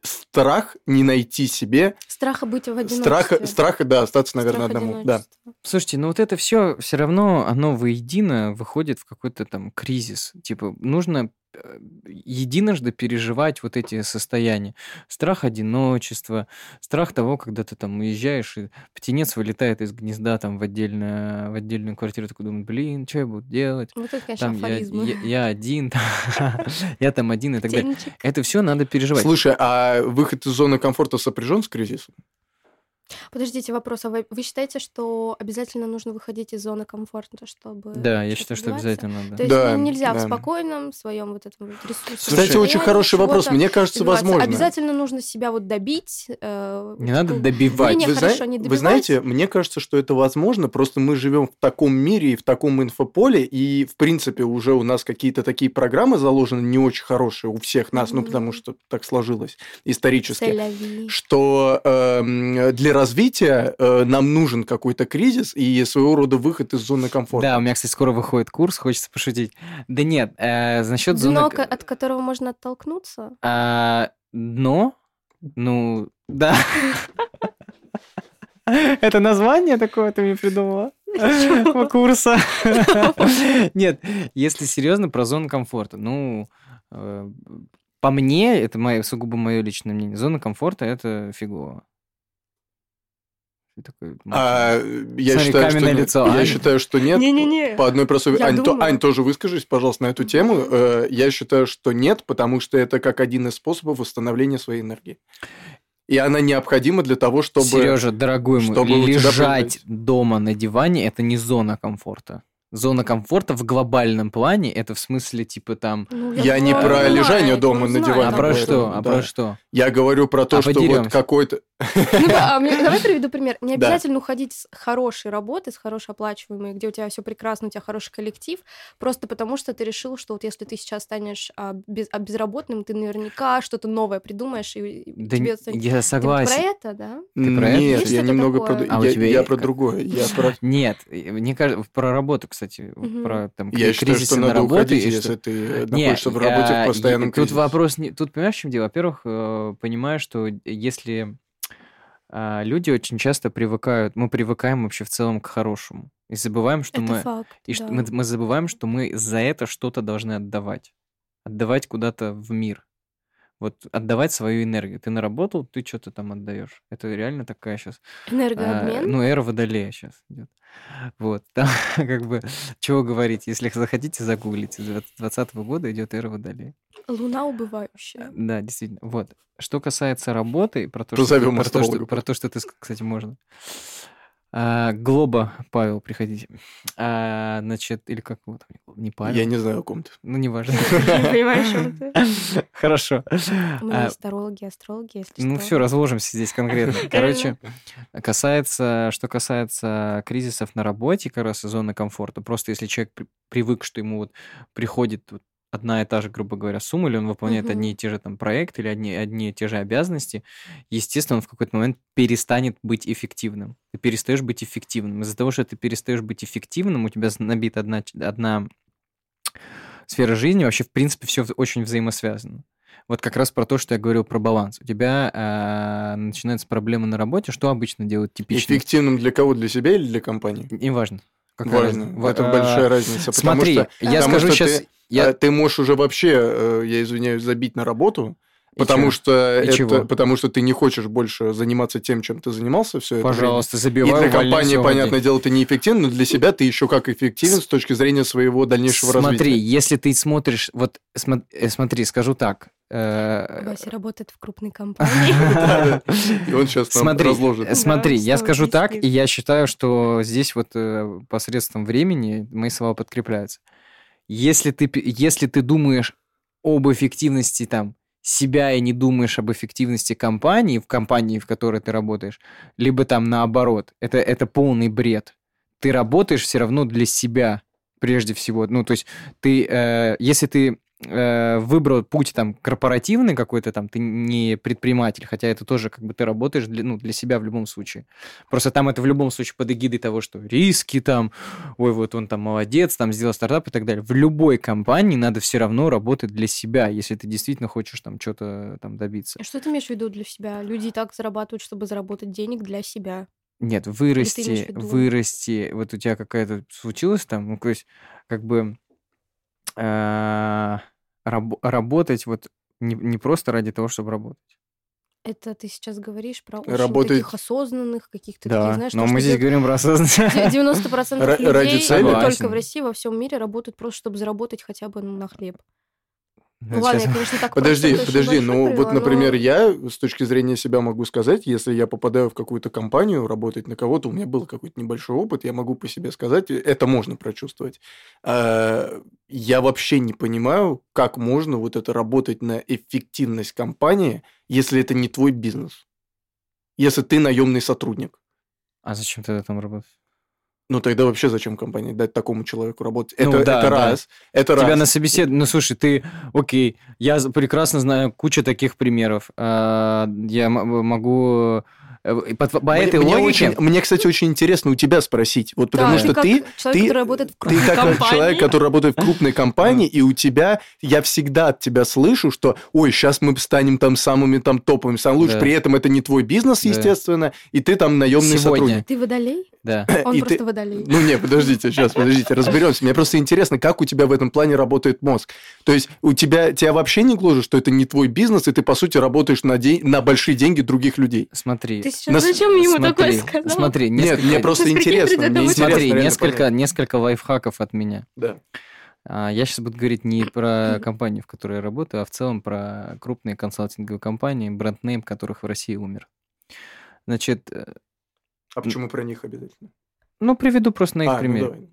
Страх не найти себе, Страха быть в одиночестве. страха, страха, да, остаться, наверное, Страх одному. Да. Слушайте, ну вот это все все равно, оно воедино выходит в какой-то там кризис. Типа, нужно единожды переживать вот эти состояния. Страх одиночества, страх того, когда ты там уезжаешь, и птенец вылетает из гнезда там в, отдельную, в отдельную квартиру, такой думает, блин, что я буду делать? Вот это, конечно, Там я, я- я один, я там один и так далее. Это все надо переживать. Слушай, а выход из зоны комфорта сопряжен с кризисом? Подождите, вопрос. А вы, вы считаете, что обязательно нужно выходить из зоны комфорта, чтобы... Да, я считаю, что добиваться? обязательно надо. То есть Да, ну, нельзя да. в спокойном своем вот этом вот ресурсе. Кстати, очень хороший вопрос. Мне кажется, возможно. Обязательно нужно себя вот добить. э, Не надо ну, добивать. Вы, хорошо, зна- не вы добивать. знаете, мне кажется, что это возможно, просто мы живем в таком мире и в таком инфополе, и, в принципе, уже у нас какие-то такие программы заложены не очень хорошие у всех нас, ну, Мгм. потому что так сложилось исторически. Что эм, для развития э, нам нужен какой-то кризис и своего рода выход из зоны комфорта. Да, у меня, кстати, скоро выходит курс, хочется пошутить. Да нет, э, насчет зоны... Дно, от которого можно оттолкнуться. А, дно? Ну, да. Это название такое ты мне придумала? Курса. Нет, если серьезно про зону комфорта, ну, э, по мне, это мое, сугубо мое личное мнение, зона комфорта это фигово. Такой, А, я, Смотри, считаю, что лицо, я Ань. считаю, что нет. Не-не-не. По одной простой... Я Ань, то-. Ань, тоже выскажись, пожалуйста, на эту тему. Э, Я считаю, что нет, потому что это как один из способов восстановления своей энергии. И она необходима для того, чтобы... Сережа, дорогой мой, чтобы лежать дома на диване это не зона комфорта. Зона комфорта в глобальном плане, это в смысле, типа, там... Ну, Я не понимаю, про лежание дома на диване. А про что? А да. про что? Я говорю про то, А что вот какой-то... Ну а мне- давай приведу пример. Не Да. обязательно уходить с хорошей работы, с хорошей оплачиваемой, где у тебя все прекрасно, у тебя хороший коллектив, просто потому что ты решил, что вот если ты сейчас станешь а, без- а, безработным, ты наверняка что-то новое придумаешь, и, Да тебе н- станет- я Ты согласен. про это, да? Ты про это? Нет, Есть я немного про... А я, тебя я есть про другое. Я про... Нет, мне кажется, про работу, кстати, про там Я считаю, что на надо работе. уходить, если что- ты Не, находишься в работе а, в постоянном Тут кризисе. вопрос, не, тут понимаешь, в чем дело? Во-первых, э, понимаю, что если люди очень часто привыкают, мы привыкаем вообще в целом к хорошему. И забываем, что это мы... факт. И что да. мы, мы забываем, что мы за это что-то должны отдавать. Отдавать куда-то в мир. Вот отдавать свою энергию. Ты наработал, ты что-то там отдаешь. Это реально такая сейчас... Энергообмен. ну, эра водолея сейчас идет. Вот. Там как бы... Чего говорить? Если захотите, загуглите. С 2020 года идет эра водолея. Луна убывающая. Да, действительно. Вот. Что касается работы, про то, Позовем что, про, то, что, про то, что ты, кстати, можно. А, Глоба, Павел, приходите. А, значит, или как его там? Не Павел. Я не знаю о ком ты. Ну, неважно. Не понимаю, о чём ты. Хорошо. Мы А, астрологи, астрологи, если Ну, что. все, разложимся здесь конкретно. Короче, касается, что касается кризисов на работе, как раз и зоны комфорта, просто если человек при- привык, что ему вот приходит вот одна и та же, грубо говоря, сумма, или он выполняет Мгм. одни и те же там проекты, или одни, одни и те же обязанности, естественно, он в какой-то момент перестанет быть эффективным. Ты перестаешь быть эффективным. Из-за того, что ты перестаешь быть эффективным, у тебя набита одна, одна сфера жизни, вообще, в принципе, все очень взаимосвязано. Вот как раз про то, что я говорил про баланс. У тебя э, начинаются проблемы на работе. Что обычно делают типично? Эффективным для кого? Для себя или для компании? Неважно. Какая Важно. разница. Во- Это а, большая разница. потому Смотри, что- я потому скажу что сейчас... ты- Я... а, Ты можешь уже вообще, э, я извиняюсь, забить на работу, потому что И это, чего? потому что ты не хочешь больше заниматься тем, чем ты занимался все это время. Пожалуйста, И забивай, для увольняйся, компании, понятное дело, ты неэффективен, но для себя ты еще как эффективен с точки зрения своего дальнейшего Смотри, развития. если ты смотришь... Вот смо- э, смотри, скажу так. э, Вася работает в крупной компании. И он сейчас нам Смотри, разложит. э, смотри, я скажу так, и я считаю, что здесь вот посредством времени мои слова подкрепляются. Если ты, если ты думаешь об эффективности там себя и не думаешь об эффективности компании, в компании, в которой ты работаешь, либо там наоборот, это, это полный бред. Ты работаешь все равно для себя прежде всего. Ну, то есть ты, э, если ты э, выбрал путь там корпоративный какой-то там, ты не предприниматель, хотя это тоже как бы ты работаешь для, ну, для себя в любом случае. Просто там это в любом случае под эгидой того, что риски там, ой, вот он там молодец, там сделал стартап и так далее. В любой компании надо все равно работать для себя, если ты действительно хочешь там что-то там добиться. А Что ты имеешь в виду для себя? Люди и так зарабатывают, чтобы заработать денег для себя. Нет, вырасти, вырасти, вот у тебя какая-то случилось там, ну, то есть, как бы э, раб- работать вот не, не просто ради того, чтобы работать. Это ты сейчас говоришь про очень Работает- таких осознанных, каких-то Да, таких, знаешь, но то, мы что здесь де- говорим про осознанность. 90% Ра- людей, ради цели? не только в России, во всем мире работают просто, чтобы заработать хотя бы ну, на хлеб. Ну, ладно, сейчас- я, конечно, так Подожди, просто, подожди, ну вот, привела, но- например, я с точки зрения себя могу сказать, если я попадаю в какую-то компанию, работать на кого-то, у меня был какой-то небольшой опыт, я могу по себе сказать, это можно прочувствовать. А, Я вообще не понимаю, как можно вот это работать на эффективность компании, если это не твой бизнес. Если ты наемный сотрудник. А зачем тогда там работать? Ну тогда вообще зачем компании дать такому человеку работать? Ну это, да, это да. раз. Это Тебя раз. на собеседовании... Ну, слушай, ты... Окей, я прекрасно знаю кучу таких примеров. А, Я могу... э, По, по Мне- этой мне, логике... очень, мне, кстати, очень интересно у тебя спросить. Вот потому Да, что как ты, человек, ты- который работает в ты как компании. человек, который работает в крупной компании, и у тебя, я всегда от тебя слышу, что, ой, сейчас мы станем там самыми там топовыми, самым лучшим. Да. При этом это не твой бизнес, Да. естественно, и ты там наемный Сегодня. сотрудник. Ты водолей? Да. Он И просто ты- водолей. Ну не, подождите, сейчас, подождите, разберемся. Мне просто интересно, как у тебя в этом плане работает мозг. То есть у тебя тебя вообще не гложет, что это не твой бизнес, и ты по сути работаешь на, день, на большие деньги других людей. Смотри. Ты сейчас Нас- зачем ему смотри, такое сказал? Смотри, Нет, несколько... мне просто интересно. Мне интересно Смотри, реально несколько, понять. несколько лайфхаков от меня. Да. А, Я сейчас буду говорить не про компанию, в которой я работаю, а в целом про крупные консалтинговые компании, бренд-нейм которых в России умер. Значит, э, А почему про них обязательно? ну, приведу просто на их А, ну примере. давай.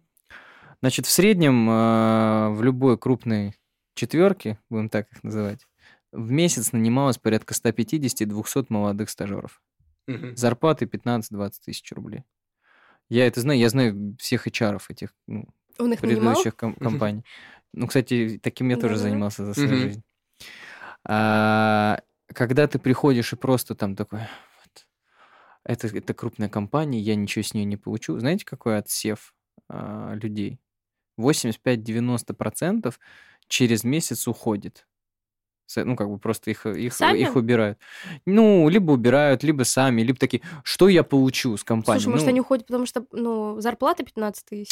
Значит, в среднем э, в любой крупной четверке, будем так их называть, в месяц нанималось порядка 150-200 молодых стажеров. Мгм. Зарплаты 15-20 тысяч рублей. Я это знаю, я знаю всех HR этих ну, Он их предыдущих ком- компаний. Ну, кстати, таким я тоже Да-да. занимался за свою Мгм. жизнь. А, когда ты приходишь и просто там такой, вот, это, это крупная компания, я ничего с нее не получу. Знаете, какой отсев а, людей? 85-90% через месяц уходит. Ну, как бы просто их, их, Сами? их убирают. Ну, либо убирают, либо сами, либо такие, что я получу с компании? Слушай, может, Ну, они уходят, потому что, ну, зарплата 15 тысяч?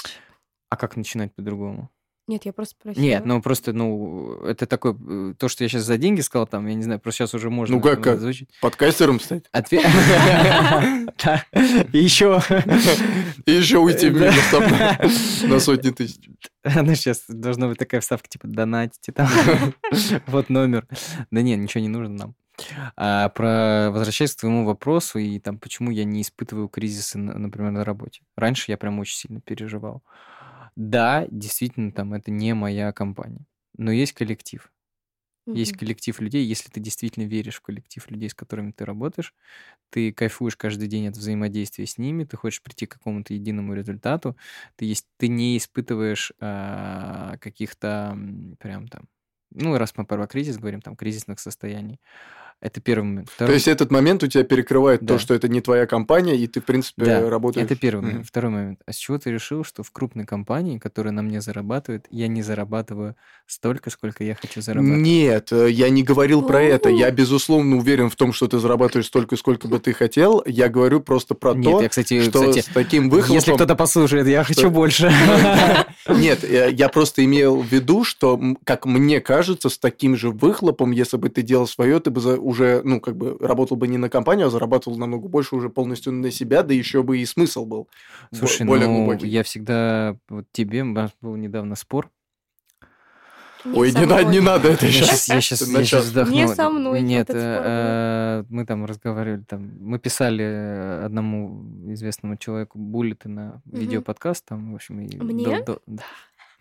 А как начинать по-другому? Нет, я просто спросила. Нет, ну просто, ну, это такое, э, то, что я сейчас за деньги сказал, там, я не знаю, просто сейчас уже можно Ну, как- как? звучит. Подкастером стать? Ответ... Да. И еще... И еще уйти в там на- сотни тысяч. Ну, сейчас должна быть такая вставка, типа, донатите там. Вот номер. Да нет, ничего не нужно нам. А про возвращаясь к твоему вопросу и там, почему я не испытываю кризисы, на- например, на работе. Раньше я прям очень сильно переживал. Да, действительно, там это не моя компания, но есть коллектив. Есть Мгм. коллектив людей, если ты действительно веришь в коллектив людей, с которыми ты работаешь, ты кайфуешь каждый день от взаимодействия с ними, ты хочешь прийти к какому-то единому результату, ты, есть, ты не испытываешь а, каких-то прям там, ну, раз мы про кризис говорим, там, кризисных состояний. Это первый момент. То Второй- есть этот момент у тебя перекрывает Да. то, что это не твоя компания, и ты, в принципе, Да, работаешь... Это первый момент. Второй момент. А с чего ты решил, что в крупной компании, которая на мне зарабатывает, я не зарабатываю столько, сколько я хочу зарабатывать? Нет, э, я не говорил про это. Я, безусловно, уверен в том, что ты зарабатываешь столько, сколько бы ты хотел. Я говорю просто про Нет, то, я, кстати, что кстати, с таким выхлопом... если кто-то послушает, я хочу больше. Нет, э, я просто имел в виду, что, как мне кажется, с таким же выхлопом, если бы ты делал свое, ты бы за- уже, ну, как бы работал бы не на компанию, а зарабатывал намного больше уже полностью на себя, да еще бы и смысл был Слушай, более ну, глубокий. я всегда... Вот тебе, у нас был недавно спор. Ой, со не, на- не надо это сейчас. сейчас, я на я щас час. вздохну. Не со мной Нет, этот спор был. э, мы там разговаривали, там, мы писали э, одному известному человеку буллеты на Мгм. видеоподкаст, там, в общем, и Мне? дол- дол- да.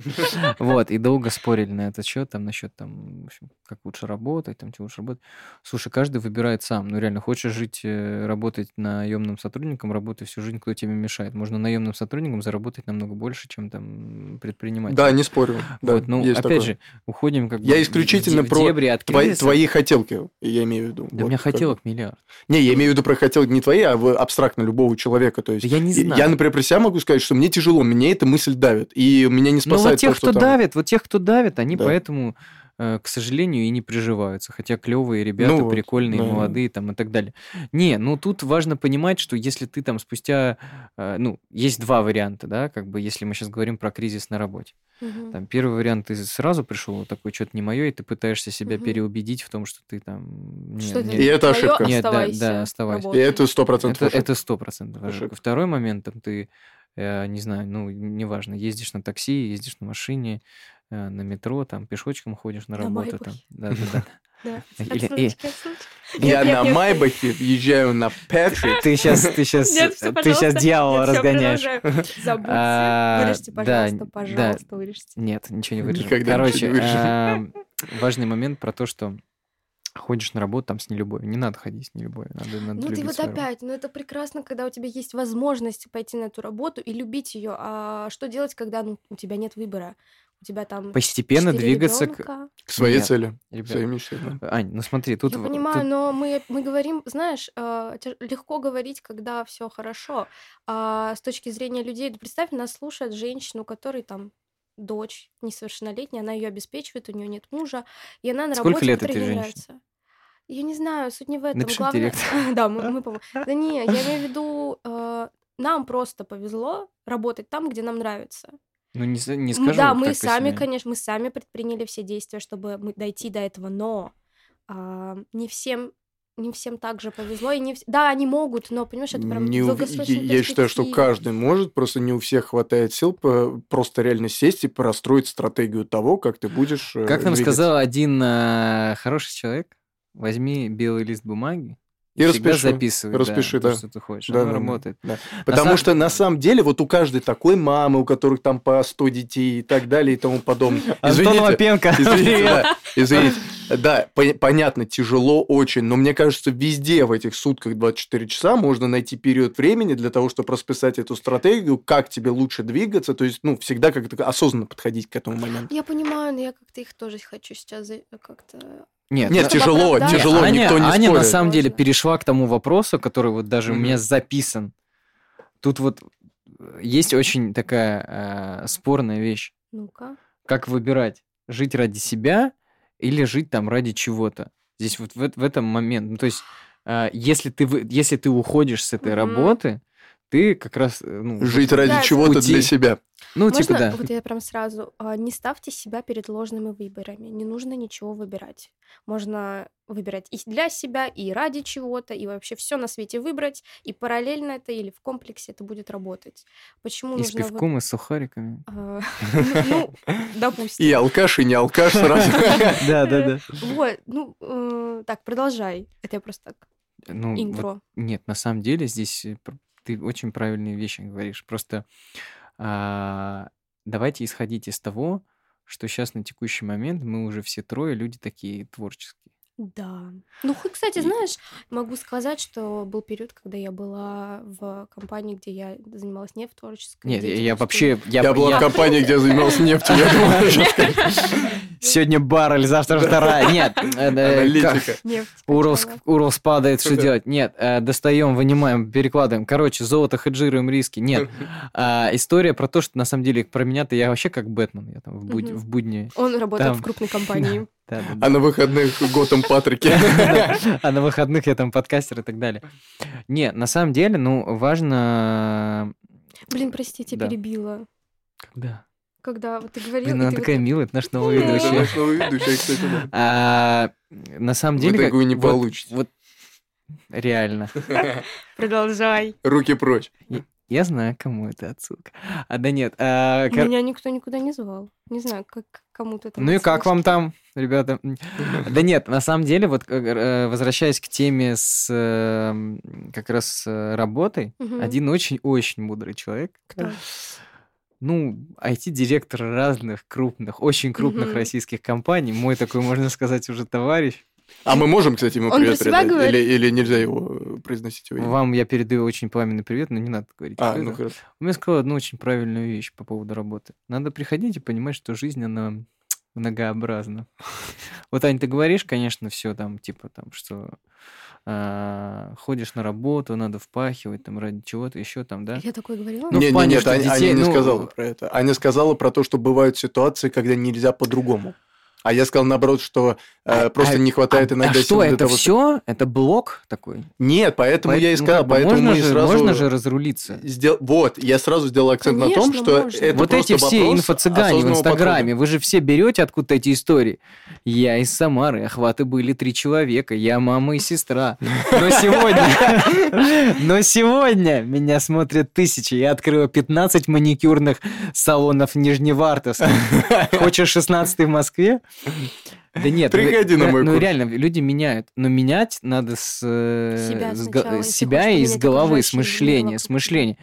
Вот, и долго спорили на этот счет, там, насчет, там, в общем, как лучше работать, там, чего лучше работать. Слушай, каждый выбирает сам. Ну, реально, хочешь жить, э, работать наемным сотрудником, работай всю жизнь, кто тебе мешает. Можно наемным сотрудником заработать намного больше, чем там предприниматель. Да, не спорю. Да, вот, ну, опять такое. же, уходим как бы Я исключительно в, про дебри Твои, хотелки, я имею в виду. Да у меня как хотелок миллиард. Не, я имею в виду про хотелки не твои, а абстрактно любого человека. То есть Да я не знаю. Я, например, про себя могу сказать, что мне тяжело, мне эта мысль давит. И меня не Ну, спасает вот тех, то, кто там- давит, вот тех, кто давит, они Да. поэтому, э, к сожалению, и не приживаются. Хотя клевые ребята, Ну прикольные, да. молодые там и так далее. Не, ну тут важно понимать, что если ты там спустя... э, ну, есть два варианта, да, как бы, если мы сейчас говорим про кризис на работе. Мгм. Там первый вариант, ты сразу пришел, вот такой, что-то не мое, и ты пытаешься себя Мгм. переубедить в том, что ты там... не- Что это не- И это ошибка. Нет, да, оставайся, да, оставайся. И это сто процентов Это, это сто процентов. Ошибка. Второй момент, там ты, не знаю, ну, неважно, ездишь на такси, ездишь на машине, э, на метро, там, пешочком ходишь на работу. Там. Да, да, да. Да. Или- Отсрочка, и- отсрочка. Я Нет, на нет, нет. Майбахе въезжаю на Петрик. Ты сейчас, ты сейчас, ты сейчас дьявола разгоняешь. Забудьте. А, Вырежьте, да, пожалуйста, да. пожалуйста, вырежьте. Нет, ничего не вырежем. Никогда Короче, не вырежем. эм, важный момент про то, что ходишь на работу там с нелюбовью. Не надо ходить с нелюбовью, надо, надо Ну, ты вот свою работу. опять, ну это прекрасно, когда у тебя есть возможность пойти на эту работу и любить ее. А что делать, когда ну, у тебя нет выбора? У тебя там Постепенно двигаться к... К своей Нет, цели. Ребят, Своей мечте. да. Ань, ну смотри, тут... Я в- понимаю, тут- но мы, мы говорим, знаешь, э, легко говорить, когда все хорошо. А с точки зрения людей, представь, нас слушает женщина, у которой там дочь несовершеннолетняя, она ее обеспечивает, у нее нет мужа, и она на Сколько работе, лет этой женщине? Я не знаю, суть не в этом. Напиши в Главное, да, мы, мы Да не, я имею в виду, э, нам просто повезло работать там, где нам нравится. Ну, не, не скажу. Да, мы сами, себе. конечно, мы сами предприняли все действия, чтобы дойти до этого, но а, не всем не всем так же повезло, и не вс- да, они могут, но понимаешь, это прям Не у- я считаю, что каждый может, просто не у всех хватает сил по- просто реально сесть и простроить стратегию того, как ты будешь э, Как нам двигаться. сказал один э, хороший человек, возьми белый лист бумаги, И всегда распиши, записывай, распиши, да, да. то, что ты хочешь. Да, Оно да, работает. да. Потому сам- что на самом деле вот у каждой такой мамы, у которых там по 100 детей и так далее и тому подобное. Антон Извините, Лапенко, Извините, да, извините. Да, пон- понятно, тяжело очень, но мне кажется, везде в этих сутках 24 часа можно найти период времени для того, чтобы расписать эту стратегию, как тебе лучше двигаться, то есть, ну, всегда как-то осознанно подходить к этому моменту. Я понимаю, но я как-то их тоже хочу сейчас как-то... Нет, Нет, на- Чтобы тяжело, оправдать. тяжело, Аня, никто не Аня на спорит. самом деле перешла к тому вопросу, который вот даже у Мгм. меня записан. Тут вот э, есть очень такая э, спорная вещь. Ну-ка. Как выбирать? Жить ради себя или жить там ради чего-то? Здесь вот в, в этом момент. Ну, то есть, э, если, ты, если ты уходишь с этой Мгм. работы, ты как раз... э, Ну, Жить ради Да, чего-то для себя. Ну, Можно, типа, да. вот я прям сразу, а, не ставьте себя перед ложными выборами. Не нужно ничего выбирать. Можно выбирать и для себя, и ради чего-то, и вообще все на свете выбрать, и параллельно это или в комплексе это будет работать. Почему И с нужно... вы- пивком, и с сухариками. А, Ну, допустим. И алкаш, и не алкаш сразу. Да, да, да. Вот, ну, э, так, продолжай. Это я просто так, Ну, интро. Нет, на самом деле здесь э, ты очень правильные вещи говоришь. Просто давайте исходить из того, что сейчас на текущий момент мы уже все трое люди такие творческие. Да. Ну, хоть, кстати, И- знаешь, могу сказать, что был период, когда я была в компании, где я занималась не в творческой Нет, я- я вообще... Я была я- в компании, где занимался нефтью, я думаю. Сегодня баррель, завтра вторая. Нет, э, э, Аналитика. Уралс падает, что делать? Нет, э, достаем, вынимаем, перекладываем. Короче, золото, хеджируем риски. Нет. А, история про то, что на самом деле про меня-то я вообще как Бэтмен. Я там в, будни. Он работает в крупной компании. Да, да, да. А на выходных Готэм Патрики. А на выходных я там подкастер и так далее. Не, на самом деле, ну, важно... Блин, простите, перебила. Когда? Когда вот ты говорил... Блин, она такая так- милая, это наш новый Да, Это ведущий. наш новый ведущий, кстати, да. А, на самом Вы деле... как- такую не получите. Вот реально. Продолжай. Руки прочь. Я знаю, кому это отсылка. А да нет. а, кор- Меня никто никуда не звал. Не знаю, как кому-то там... Ну и как вам там, ребята? Да нет, на самом деле, вот э, э, возвращаясь к теме с э, м, как раз э, работой, один очень-очень мудрый человек, Кто? ну, IT-директор разных крупных, очень крупных российских компаний, мой такой, можно сказать, уже товарищ. А мы можем, кстати, ему Он привет передать? говорит? Или, или нельзя его э, произносить его? Вам я передаю очень пламенный привет, но не надо говорить. А, ну хорошо. Он мне сказал одну очень правильную вещь по поводу работы. Надо приходить и понимать, что жизнь, она многообразна. Вот, Ань, ты говоришь, конечно, все там, типа там, что а, ходишь на работу, надо впахивать там ради чего-то еще там, да? Я такое говорила? Ну, не, не, плане, нет, что Аня, Аня не ну, сказала про это. Аня сказала про то, что бывают ситуации, когда нельзя по-другому. А я сказал наоборот, что э, А- просто а- не хватает а, иногда а что, это того, все? Это блок такой? Нет, поэтому я и Поэтому, сказал, бы, поэтому можно мы же, сразу... можно же разрулиться. сдел- Вот, я сразу сделал акцент на том, Конечно, что можно. это вот эти все инфо-цыгане в Инстаграме, вы же все берете откуда-то эти истории. Я из Самары, охваты были три человека, я мама и сестра. Но сегодня, но сегодня меня смотрят тысячи. Я открыла 15 маникюрных салонов Нижневартовска. Хочешь 16 в Москве? Да нет, ну, Приходи на мой ну реально, люди меняют. Но менять надо с э, Себя и с поменять головы, с мышления, с мышления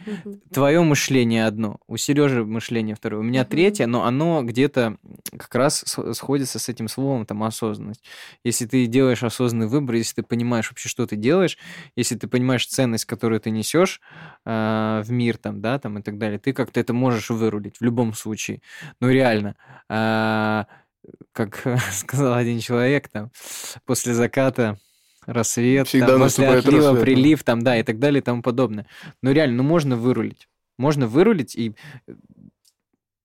твое мышление одно, у Сережи мышление второе, у меня третье, но оно где-то как раз сходится с этим словом, там, осознанность. Если ты делаешь осознанный выбор, если ты понимаешь вообще, что ты делаешь, если ты понимаешь ценность, которую ты несешь в мир, там, да, там, и так далее, ты как-то это можешь вырулить в любом случае. Ну, реально. Как сказал один человек, там, после заката рассвет, Всегда там, после отлива рассвет, прилив, там, да, и так далее, и тому подобное. Ну, реально, ну, можно вырулить. Можно вырулить, и э,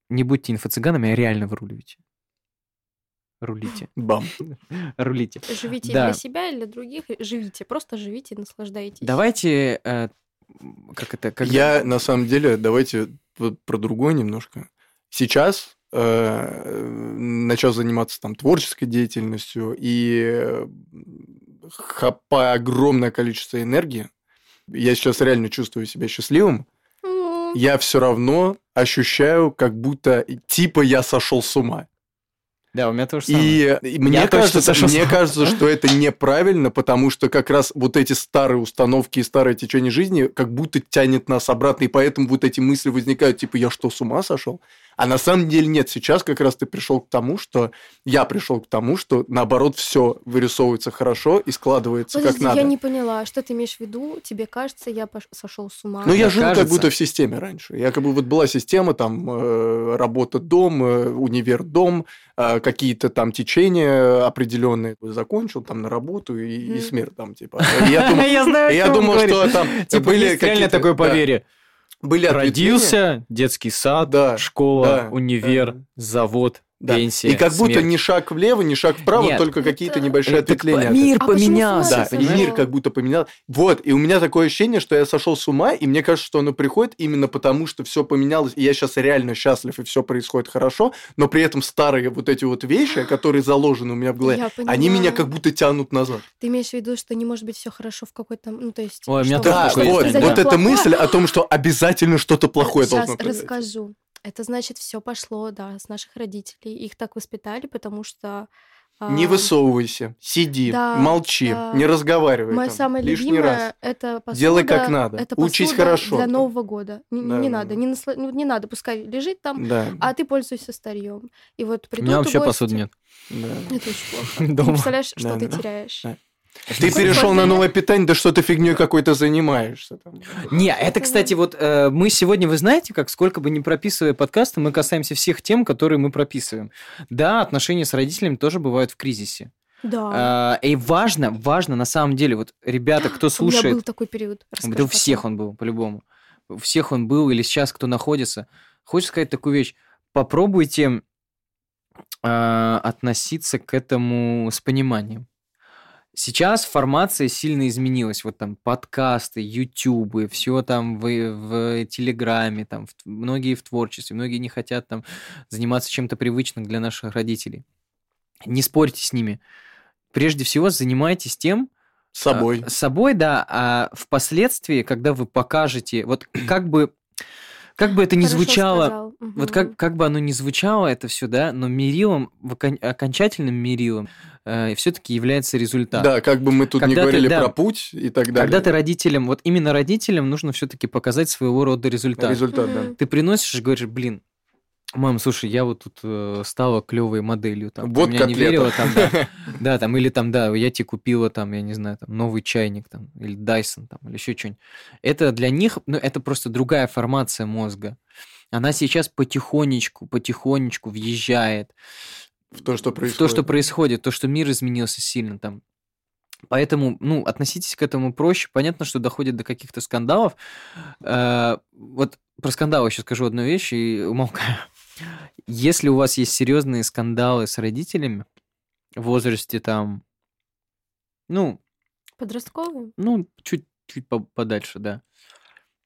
не будьте инфо-цыганами, а реально выруливайте. Рулите. Бам. Рулите. Живите Да. для себя или для других. Живите. Просто живите, наслаждайтесь. Давайте, э, как это, как Я, на самом деле, давайте вот про другое немножко. Сейчас начал заниматься там творческой деятельностью и э, хапая огромное количество энергии, я сейчас реально чувствую себя счастливым, я все равно ощущаю, как будто типа я сошел с ума. Да, у меня тоже самое. И, и мне, точно кажется, с мне кажется, что это неправильно, потому что как раз вот эти старые установки и старое течение жизни как будто тянет нас обратно, и поэтому вот эти мысли возникают, типа, я что, с ума сошел? А на самом деле нет, сейчас как раз ты пришел к тому, что я пришел к тому, что наоборот все вырисовывается хорошо и складывается Подожди, как надо. я не поняла, что ты имеешь в виду? Тебе кажется, я пош- сошел с ума? Ну, я жил как кажется- будто в системе раньше. Я как бы вот была система, там, э, работа-дом, э, универ-дом, э, какие-то там течения определенные. Закончил там на работу и, и Мгм. смерть там, типа. Я думал, что там Типа, были какие-то- такое поверье. Были ответвления. Родился, детский сад, Да, школа, да, универ, да. завод, Да. пенсия, И как будто смерть. ни шаг влево, ни шаг вправо, Нет. только какие-то Это- небольшие Э, так ответвления. от мир А поменялся. Да, и мир как будто поменял. Вот, и у меня такое ощущение, что я сошел с ума, и мне кажется, что оно приходит именно потому, что все поменялось, и я сейчас реально счастлив, и все происходит хорошо, но при этом старые вот эти вот вещи, которые заложены у меня в голове, они меня как будто тянут назад. Ты имеешь в виду, что не может быть все хорошо в какой-то... Ну, то есть... Ой, у меня Да, вот, вот эта мысль о том, что обязательно что-то плохое Сейчас должно произойти. расскажу. Это значит, все пошло, да, с наших родителей. Их так воспитали, потому что... а, Не высовывайся, сиди, да, молчи, да. не разговаривай. Моя там самая лишний раз. это посуда. Делай как надо, Это учись хорошо. Для Нового года. Не, Да, не да, надо, да. не, насла- ну, не надо, пускай лежит там, Да, а ты пользуйся старьем. И вот У придут меня вообще гости- посуды нет. да. Это очень плохо. Ты Дома. не представляешь, что Да, ты да. теряешь. Да. Ты перешел на новое питание, да что ты фигней какой-то занимаешься. Там. Не, это, кстати, вот э, мы сегодня, вы знаете, как сколько бы не прописывая подкасты, мы касаемся всех тем, которые мы прописываем. Да, отношения с родителями тоже бывают в кризисе. Да. А, и важно, важно на самом деле, вот ребята, кто У меня был слушает, такой период. Расскажу да у потом. всех он был, по-любому. У всех он был, или сейчас кто находится. Хочешь сказать такую вещь? Попробуйте а, относиться к этому с пониманием. Сейчас формация сильно изменилась. Вот там подкасты, ютубы, все там в, в Телеграме, там в- многие в творчестве, многие не хотят там заниматься чем-то привычным для наших родителей. Не спорьте с ними. Прежде всего занимайтесь тем, С собой. а, собой, да. А впоследствии, когда вы покажете, вот как бы, как бы это ни Хорошо звучало, сказал. вот как, как бы оно ни звучало, это все, да, но мерилом, окончательным мерилом все-таки является результат. Да, как бы мы тут не Когда ты- говорили да. про путь и так далее. Когда ты родителям, вот именно родителям нужно все-таки показать своего рода результат. Результат, да. Ты приносишь и говоришь, блин, мам, слушай, я вот тут э, стала клевой моделью, там, ты Вот меня не верила, там, да, да, там, или там, да, я тебе купила, там, я не знаю, там, новый чайник, там, или Dyson, там, или еще что-нибудь. Это для них, ну, это просто другая формация мозга. Она сейчас потихонечку, потихонечку въезжает В то, что в происходит. то, что происходит, то, что мир изменился сильно там. Поэтому, ну, относитесь к этому проще. Понятно, что доходит до каких-то скандалов. Э, Вот про скандалы сейчас скажу одну вещь и умолкаю. Если у вас есть серьезные скандалы с родителями в возрасте там, ну, Подростковый? ну, чуть чуть по- подальше, да.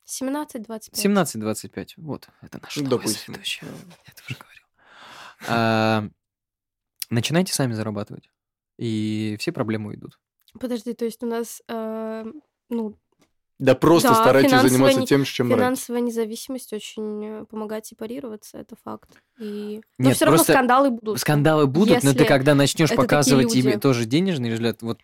17-25. 17-25. Вот, это наш Ну, новый допустим. следующий. Я это уже говорил. Начинайте сами зарабатывать. И все проблемы уйдут. Подожди, то есть у нас, э, ну, Да просто Да, старайтесь заниматься не- тем, чем нравится. финансовая независимость очень э, помогает сепарироваться, это факт. И... Но Нет, все равно просто скандалы будут. Скандалы будут, но ты Если когда начнешь показывать тебе тоже денежный результат, вот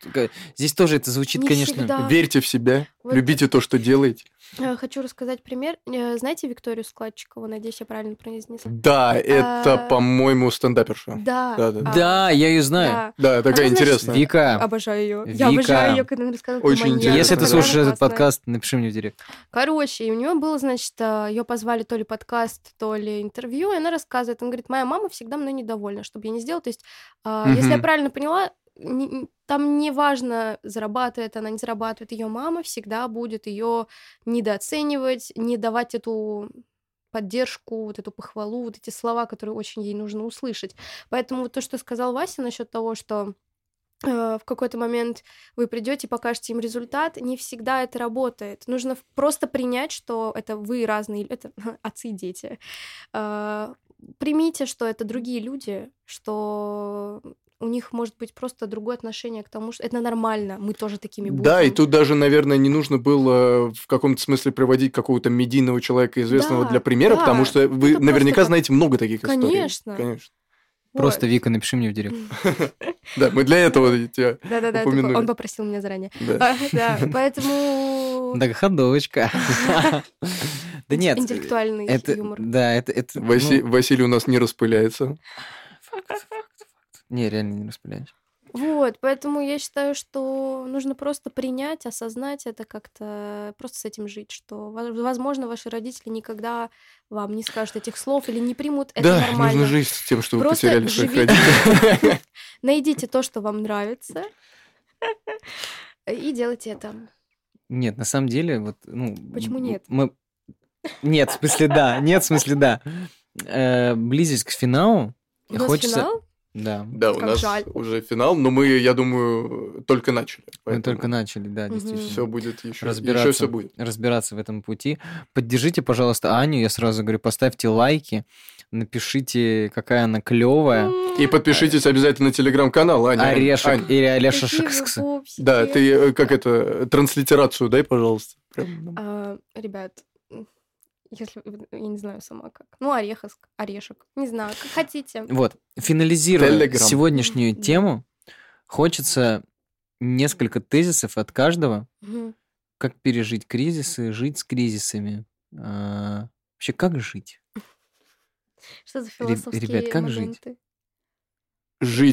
здесь тоже это звучит, Не конечно. всегда. Верьте в себя, Вот. любите то, что делаете. Э, Хочу рассказать пример. Э, Знаете Викторию Складчикову? Надеюсь, я правильно произнесла. Да, это, А, по-моему, стендаперша. Да. Да, да, да. а, Да, я ее знаю. да. Да, такая значит, интересная. Вика, Обожаю ее. Я Вика. обожаю ее, когда она рассказывает Очень интересно. если ты слушаешь этот Классная. Подкаст, напиши мне в директ. Короче, и у нее было, значит, ее позвали то ли подкаст, то ли интервью, и она рассказывает, она говорит, моя мама всегда мной недовольна, что бы я ни сделала. То есть, а, если я правильно поняла, не- не- там не важно, зарабатывает она, не зарабатывает. Ее мама всегда будет ее недооценивать, не давать эту поддержку, вот эту похвалу, вот эти слова, которые очень ей нужно услышать. Поэтому вот то, что сказал Вася насчет того, что в какой-то момент вы придете, покажете им результат, не всегда это работает. Нужно просто принять, что это вы разные, это отцы и дети. Э, Примите, что это другие люди, что у них может быть просто другое отношение к тому, что это нормально, мы тоже такими будем. Да, и тут даже, наверное, не нужно было в каком-то смысле приводить какого-то медийного человека известного Да, для примера, да, потому что вы наверняка как- знаете много таких историй. Конечно. Конечно. Просто. Вика, напиши мне в директ. Да, мы для этого тебя Да-да-да, он попросил меня заранее. да. А, Да, поэтому Да, ходочка. Да нет. интеллектуальный юмор. да, это, это, ну, Васи- Василий у нас не распыляется. факт, факт, факт. Не, реально не распыляешь. Вот, поэтому я считаю, что нужно просто принять, осознать это как-то, просто с этим жить, что, во- возможно, ваши родители никогда вам не скажут этих слов или не примут это да, нормально. нужно жить с тем, что вы Просто потеряли своих живите. родителей. Найдите то, что вам нравится, и делайте это. Нет, на самом деле, вот, ну... Почему нет? Мы... Нет, в смысле да, нет, в смысле да. Э, Близясь к финалу, хочется... финал? Да, Да, у Как нас жаль. уже финал, но мы, я думаю, только начали. мы только начали, да, действительно. Все будет еще. разбираться, Еще все будет. разбираться в этом пути. Поддержите, пожалуйста, Аню, я сразу говорю, поставьте лайки, напишите, какая она клевая. И подпишитесь обязательно на телеграм-канал, Аня. Орешек Ань, или Олеша Шикс. Да, ты э, как это, транслитерацию дай, пожалуйста. Прям, ну. А, ребят, если вы- я не знаю сама как. Ну, орехоск, орешек. Не знаю, как хотите. Вот, финализируя Телеграм. сегодняшнюю тему, хочется несколько тезисов от каждого, Мгм. как пережить кризисы, жить с кризисами. А, Вообще, как жить? Что за философские ребят, как моменты? Жить.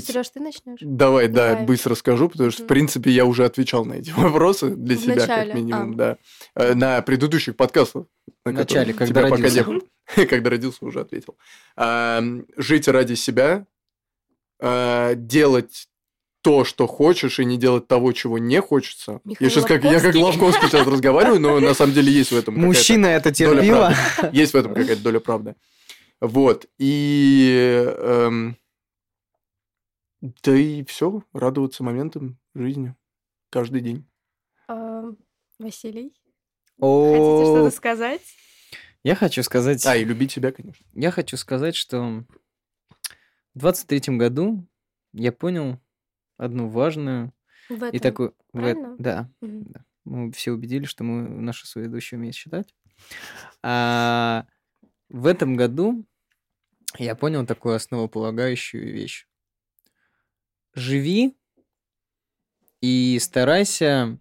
Сереж, ты начнешь? Давай, да, Давай. быстро скажу, потому что, в Мгм. принципе, я уже отвечал на эти вопросы для В себя, начале, как минимум, а. да. Э, На предыдущих подкастах. на В начале, которых когда тебя пока родился. не. Когда родился, уже ответил. А, Жить ради себя, а, делать то, что хочешь, и не делать того, чего не хочется. Михаил я сейчас как я как. Лавковский сейчас разговариваю, но на самом деле есть в этом Мужчина это терпила. Есть в этом какая-то доля правды. Вот. И... эм, да и все. Радоваться моментам жизни. Каждый день. Василий, хотите что-то сказать? Я хочу сказать... А, и любить себя, конечно. Я хочу сказать, что в 23 году я понял одну важную В этом. и такую... в? Да, да. Мы все убедились, что мы наши соведущие умеют считать. А в этом году я понял такую основополагающую вещь. Живи и старайся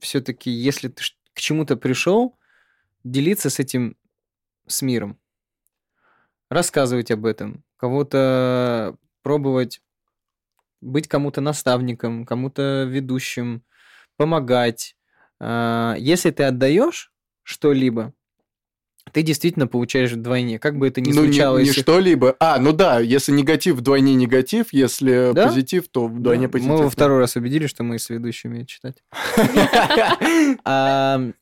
все-таки, если ты к чему-то пришел, делиться с этим с миром. Рассказывать об этом. Кого-то пробовать быть кому-то наставником, кому-то ведущим, помогать. А, Если ты отдаешь что-либо, ты действительно получаешь вдвойне. Как бы это ни ну, не, случалось. не что-либо. А, ну да, если негатив, вдвойне негатив. Если Да? позитив, то вдвойне Да, позитив. Мы во второй раз убедились, что мы соведущие умеют читать.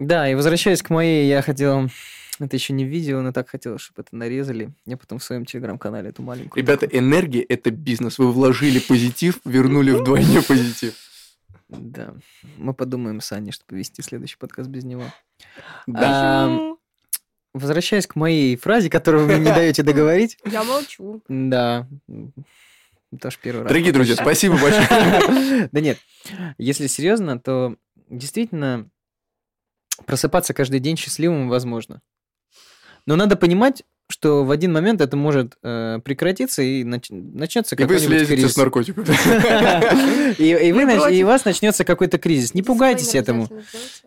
Да, и возвращаясь к моей, я хотел... Это еще не видео, но так хотел, чтобы это нарезали. Я потом в своем телеграм-канале эту маленькую... Ребята, энергия – это бизнес. Вы вложили позитив, вернули вдвойне позитив. Да. Мы подумаем с Аней, чтобы вести следующий подкаст без него. Да. А? Возвращаясь к моей фразе, которую вы мне не даете договорить. Я молчу. Да. Тоже первый раз. Дорогие друзья, спасибо большое. Да нет, если серьезно, то действительно просыпаться каждый день счастливым возможно. Но надо понимать, что в один момент это может э, прекратиться и нач- начнется И вы слезете кризис. с наркотиков. И, вы Мы нач- и против. у вас начнется какой-то кризис. Не пугайтесь этому.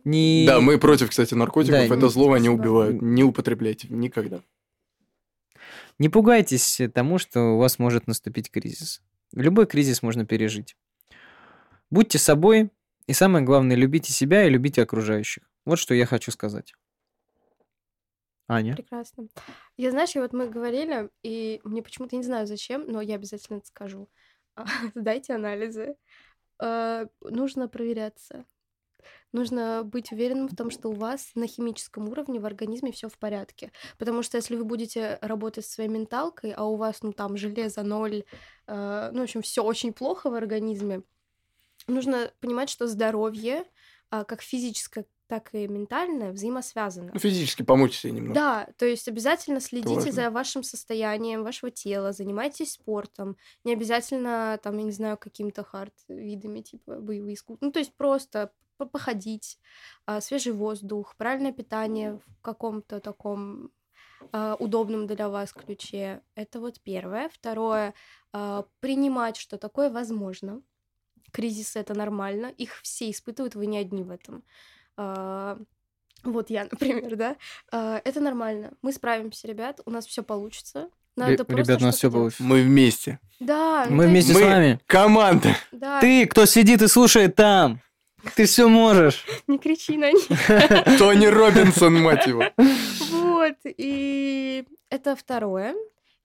Да, мы против, кстати, наркотиков. Это зло, они убивают. Не употребляйте никогда. Не пугайтесь тому, что у вас может наступить кризис. Любой кризис можно пережить. Будьте собой, и самое главное, любите себя и любите окружающих. Вот что я хочу сказать. Аня? Прекрасно. Я, знаешь, и вот мы говорили, и мне почему-то не знаю зачем, но я обязательно это скажу. А, Сдайте анализы. Э, Нужно проверяться. Нужно быть уверенным в том, что у вас на химическом уровне в организме все в порядке. Потому что если вы будете работать со своей менталкой, а у вас, ну, там, железо ноль, э, ну, в общем, все очень плохо в организме, нужно понимать, что здоровье, а, как физическое, так и ментальное, взаимосвязано. Ну, физически помочь себе немного. Да, то есть обязательно следите за вашим состоянием вашего тела, занимайтесь спортом. Не обязательно, там, я не знаю, каким-то хард видами, типа боевые искусства. Ну, то есть просто по- походить, а, свежий воздух, правильное питание в каком-то таком э, удобном для вас ключе. Это вот первое. Второе, э, принимать, что такое возможно. Кризисы это нормально, их все испытывают, вы не одни в этом. Э, вот я, например, да. Э, это нормально. Мы справимся, ребят, у нас все получится. Надо Ребят, у нас все получится. Мы вместе. Да, Мы то вместе есть- с Мы- вами. Команда. Да, Ты, кто сидит и слушает там, ты все можешь. не кричи на них. Тони Робинсон, мать его. Вот, и это второе.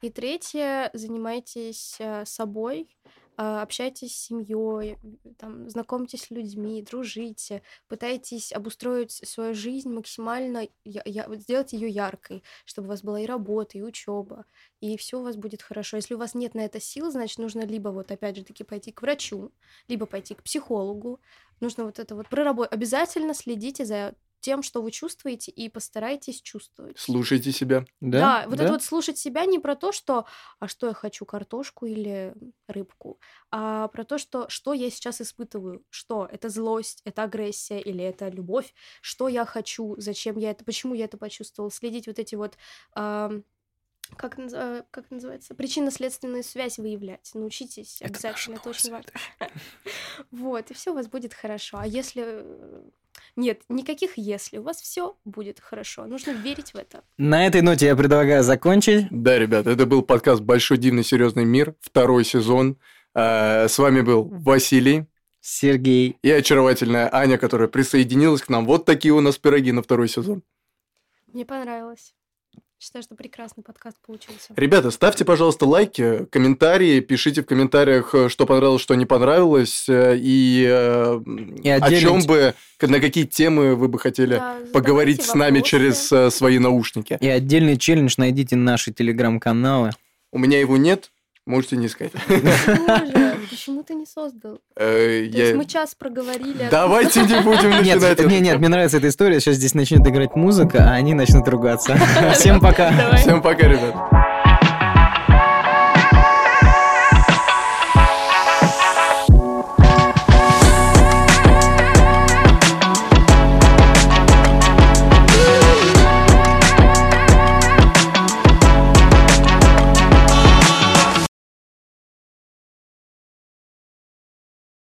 И третье, занимайтесь э, собой, общайтесь с семьей, там, знакомьтесь с людьми, дружите, пытайтесь обустроить свою жизнь максимально, я- я- сделать ее яркой, чтобы у вас была и работа, и учеба, и все у вас будет хорошо. Если у вас нет на это сил, значит, нужно либо вот опять же таки пойти к врачу, либо пойти к психологу. Нужно вот это вот проработать. Обязательно следите за тем, что вы чувствуете, и постарайтесь чувствовать. Слушайте себя. Да, вот это вот слушать себя не про то, что а что я хочу, картошку или рыбку, а про то, что что я сейчас испытываю, что это злость, это агрессия или это любовь, что я хочу, зачем я это, почему я это почувствовал, следить вот эти вот ам, как, наз- э, как называется, причинно-следственную связь выявлять. Научитесь Это обязательно, это очень важно. Вот, и все у вас будет хорошо. А если... Нет, никаких если. У вас все будет хорошо. Нужно верить в это. На этой ноте я предлагаю закончить. Да, ребят, это был подкаст «Большой дивный серьезный мир», второй сезон. Э, С вами был Василий Сергей. и очаровательная Аня, которая присоединилась к нам. Вот такие у нас пироги на второй сезон. Мне понравилось. Считаю, что прекрасный подкаст получился. Ребята, ставьте, пожалуйста, лайки, комментарии, пишите в комментариях, э, что понравилось, что не понравилось, э, и, э, И о чем бы, на какие темы вы бы хотели Да, поговорить с нами вопросы. через свои наушники. И отдельный челлендж найдите наши телеграм-каналы. У меня его нет, можете не искать. Боже, почему ты не создал? Э, То я- есть мы час проговорили. Давайте не будем Нет, начинать. это. нет, нет, мне нравится эта история. Сейчас здесь начнет играть музыка, а они начнут ругаться. Всем пока. Всем пока, ребят.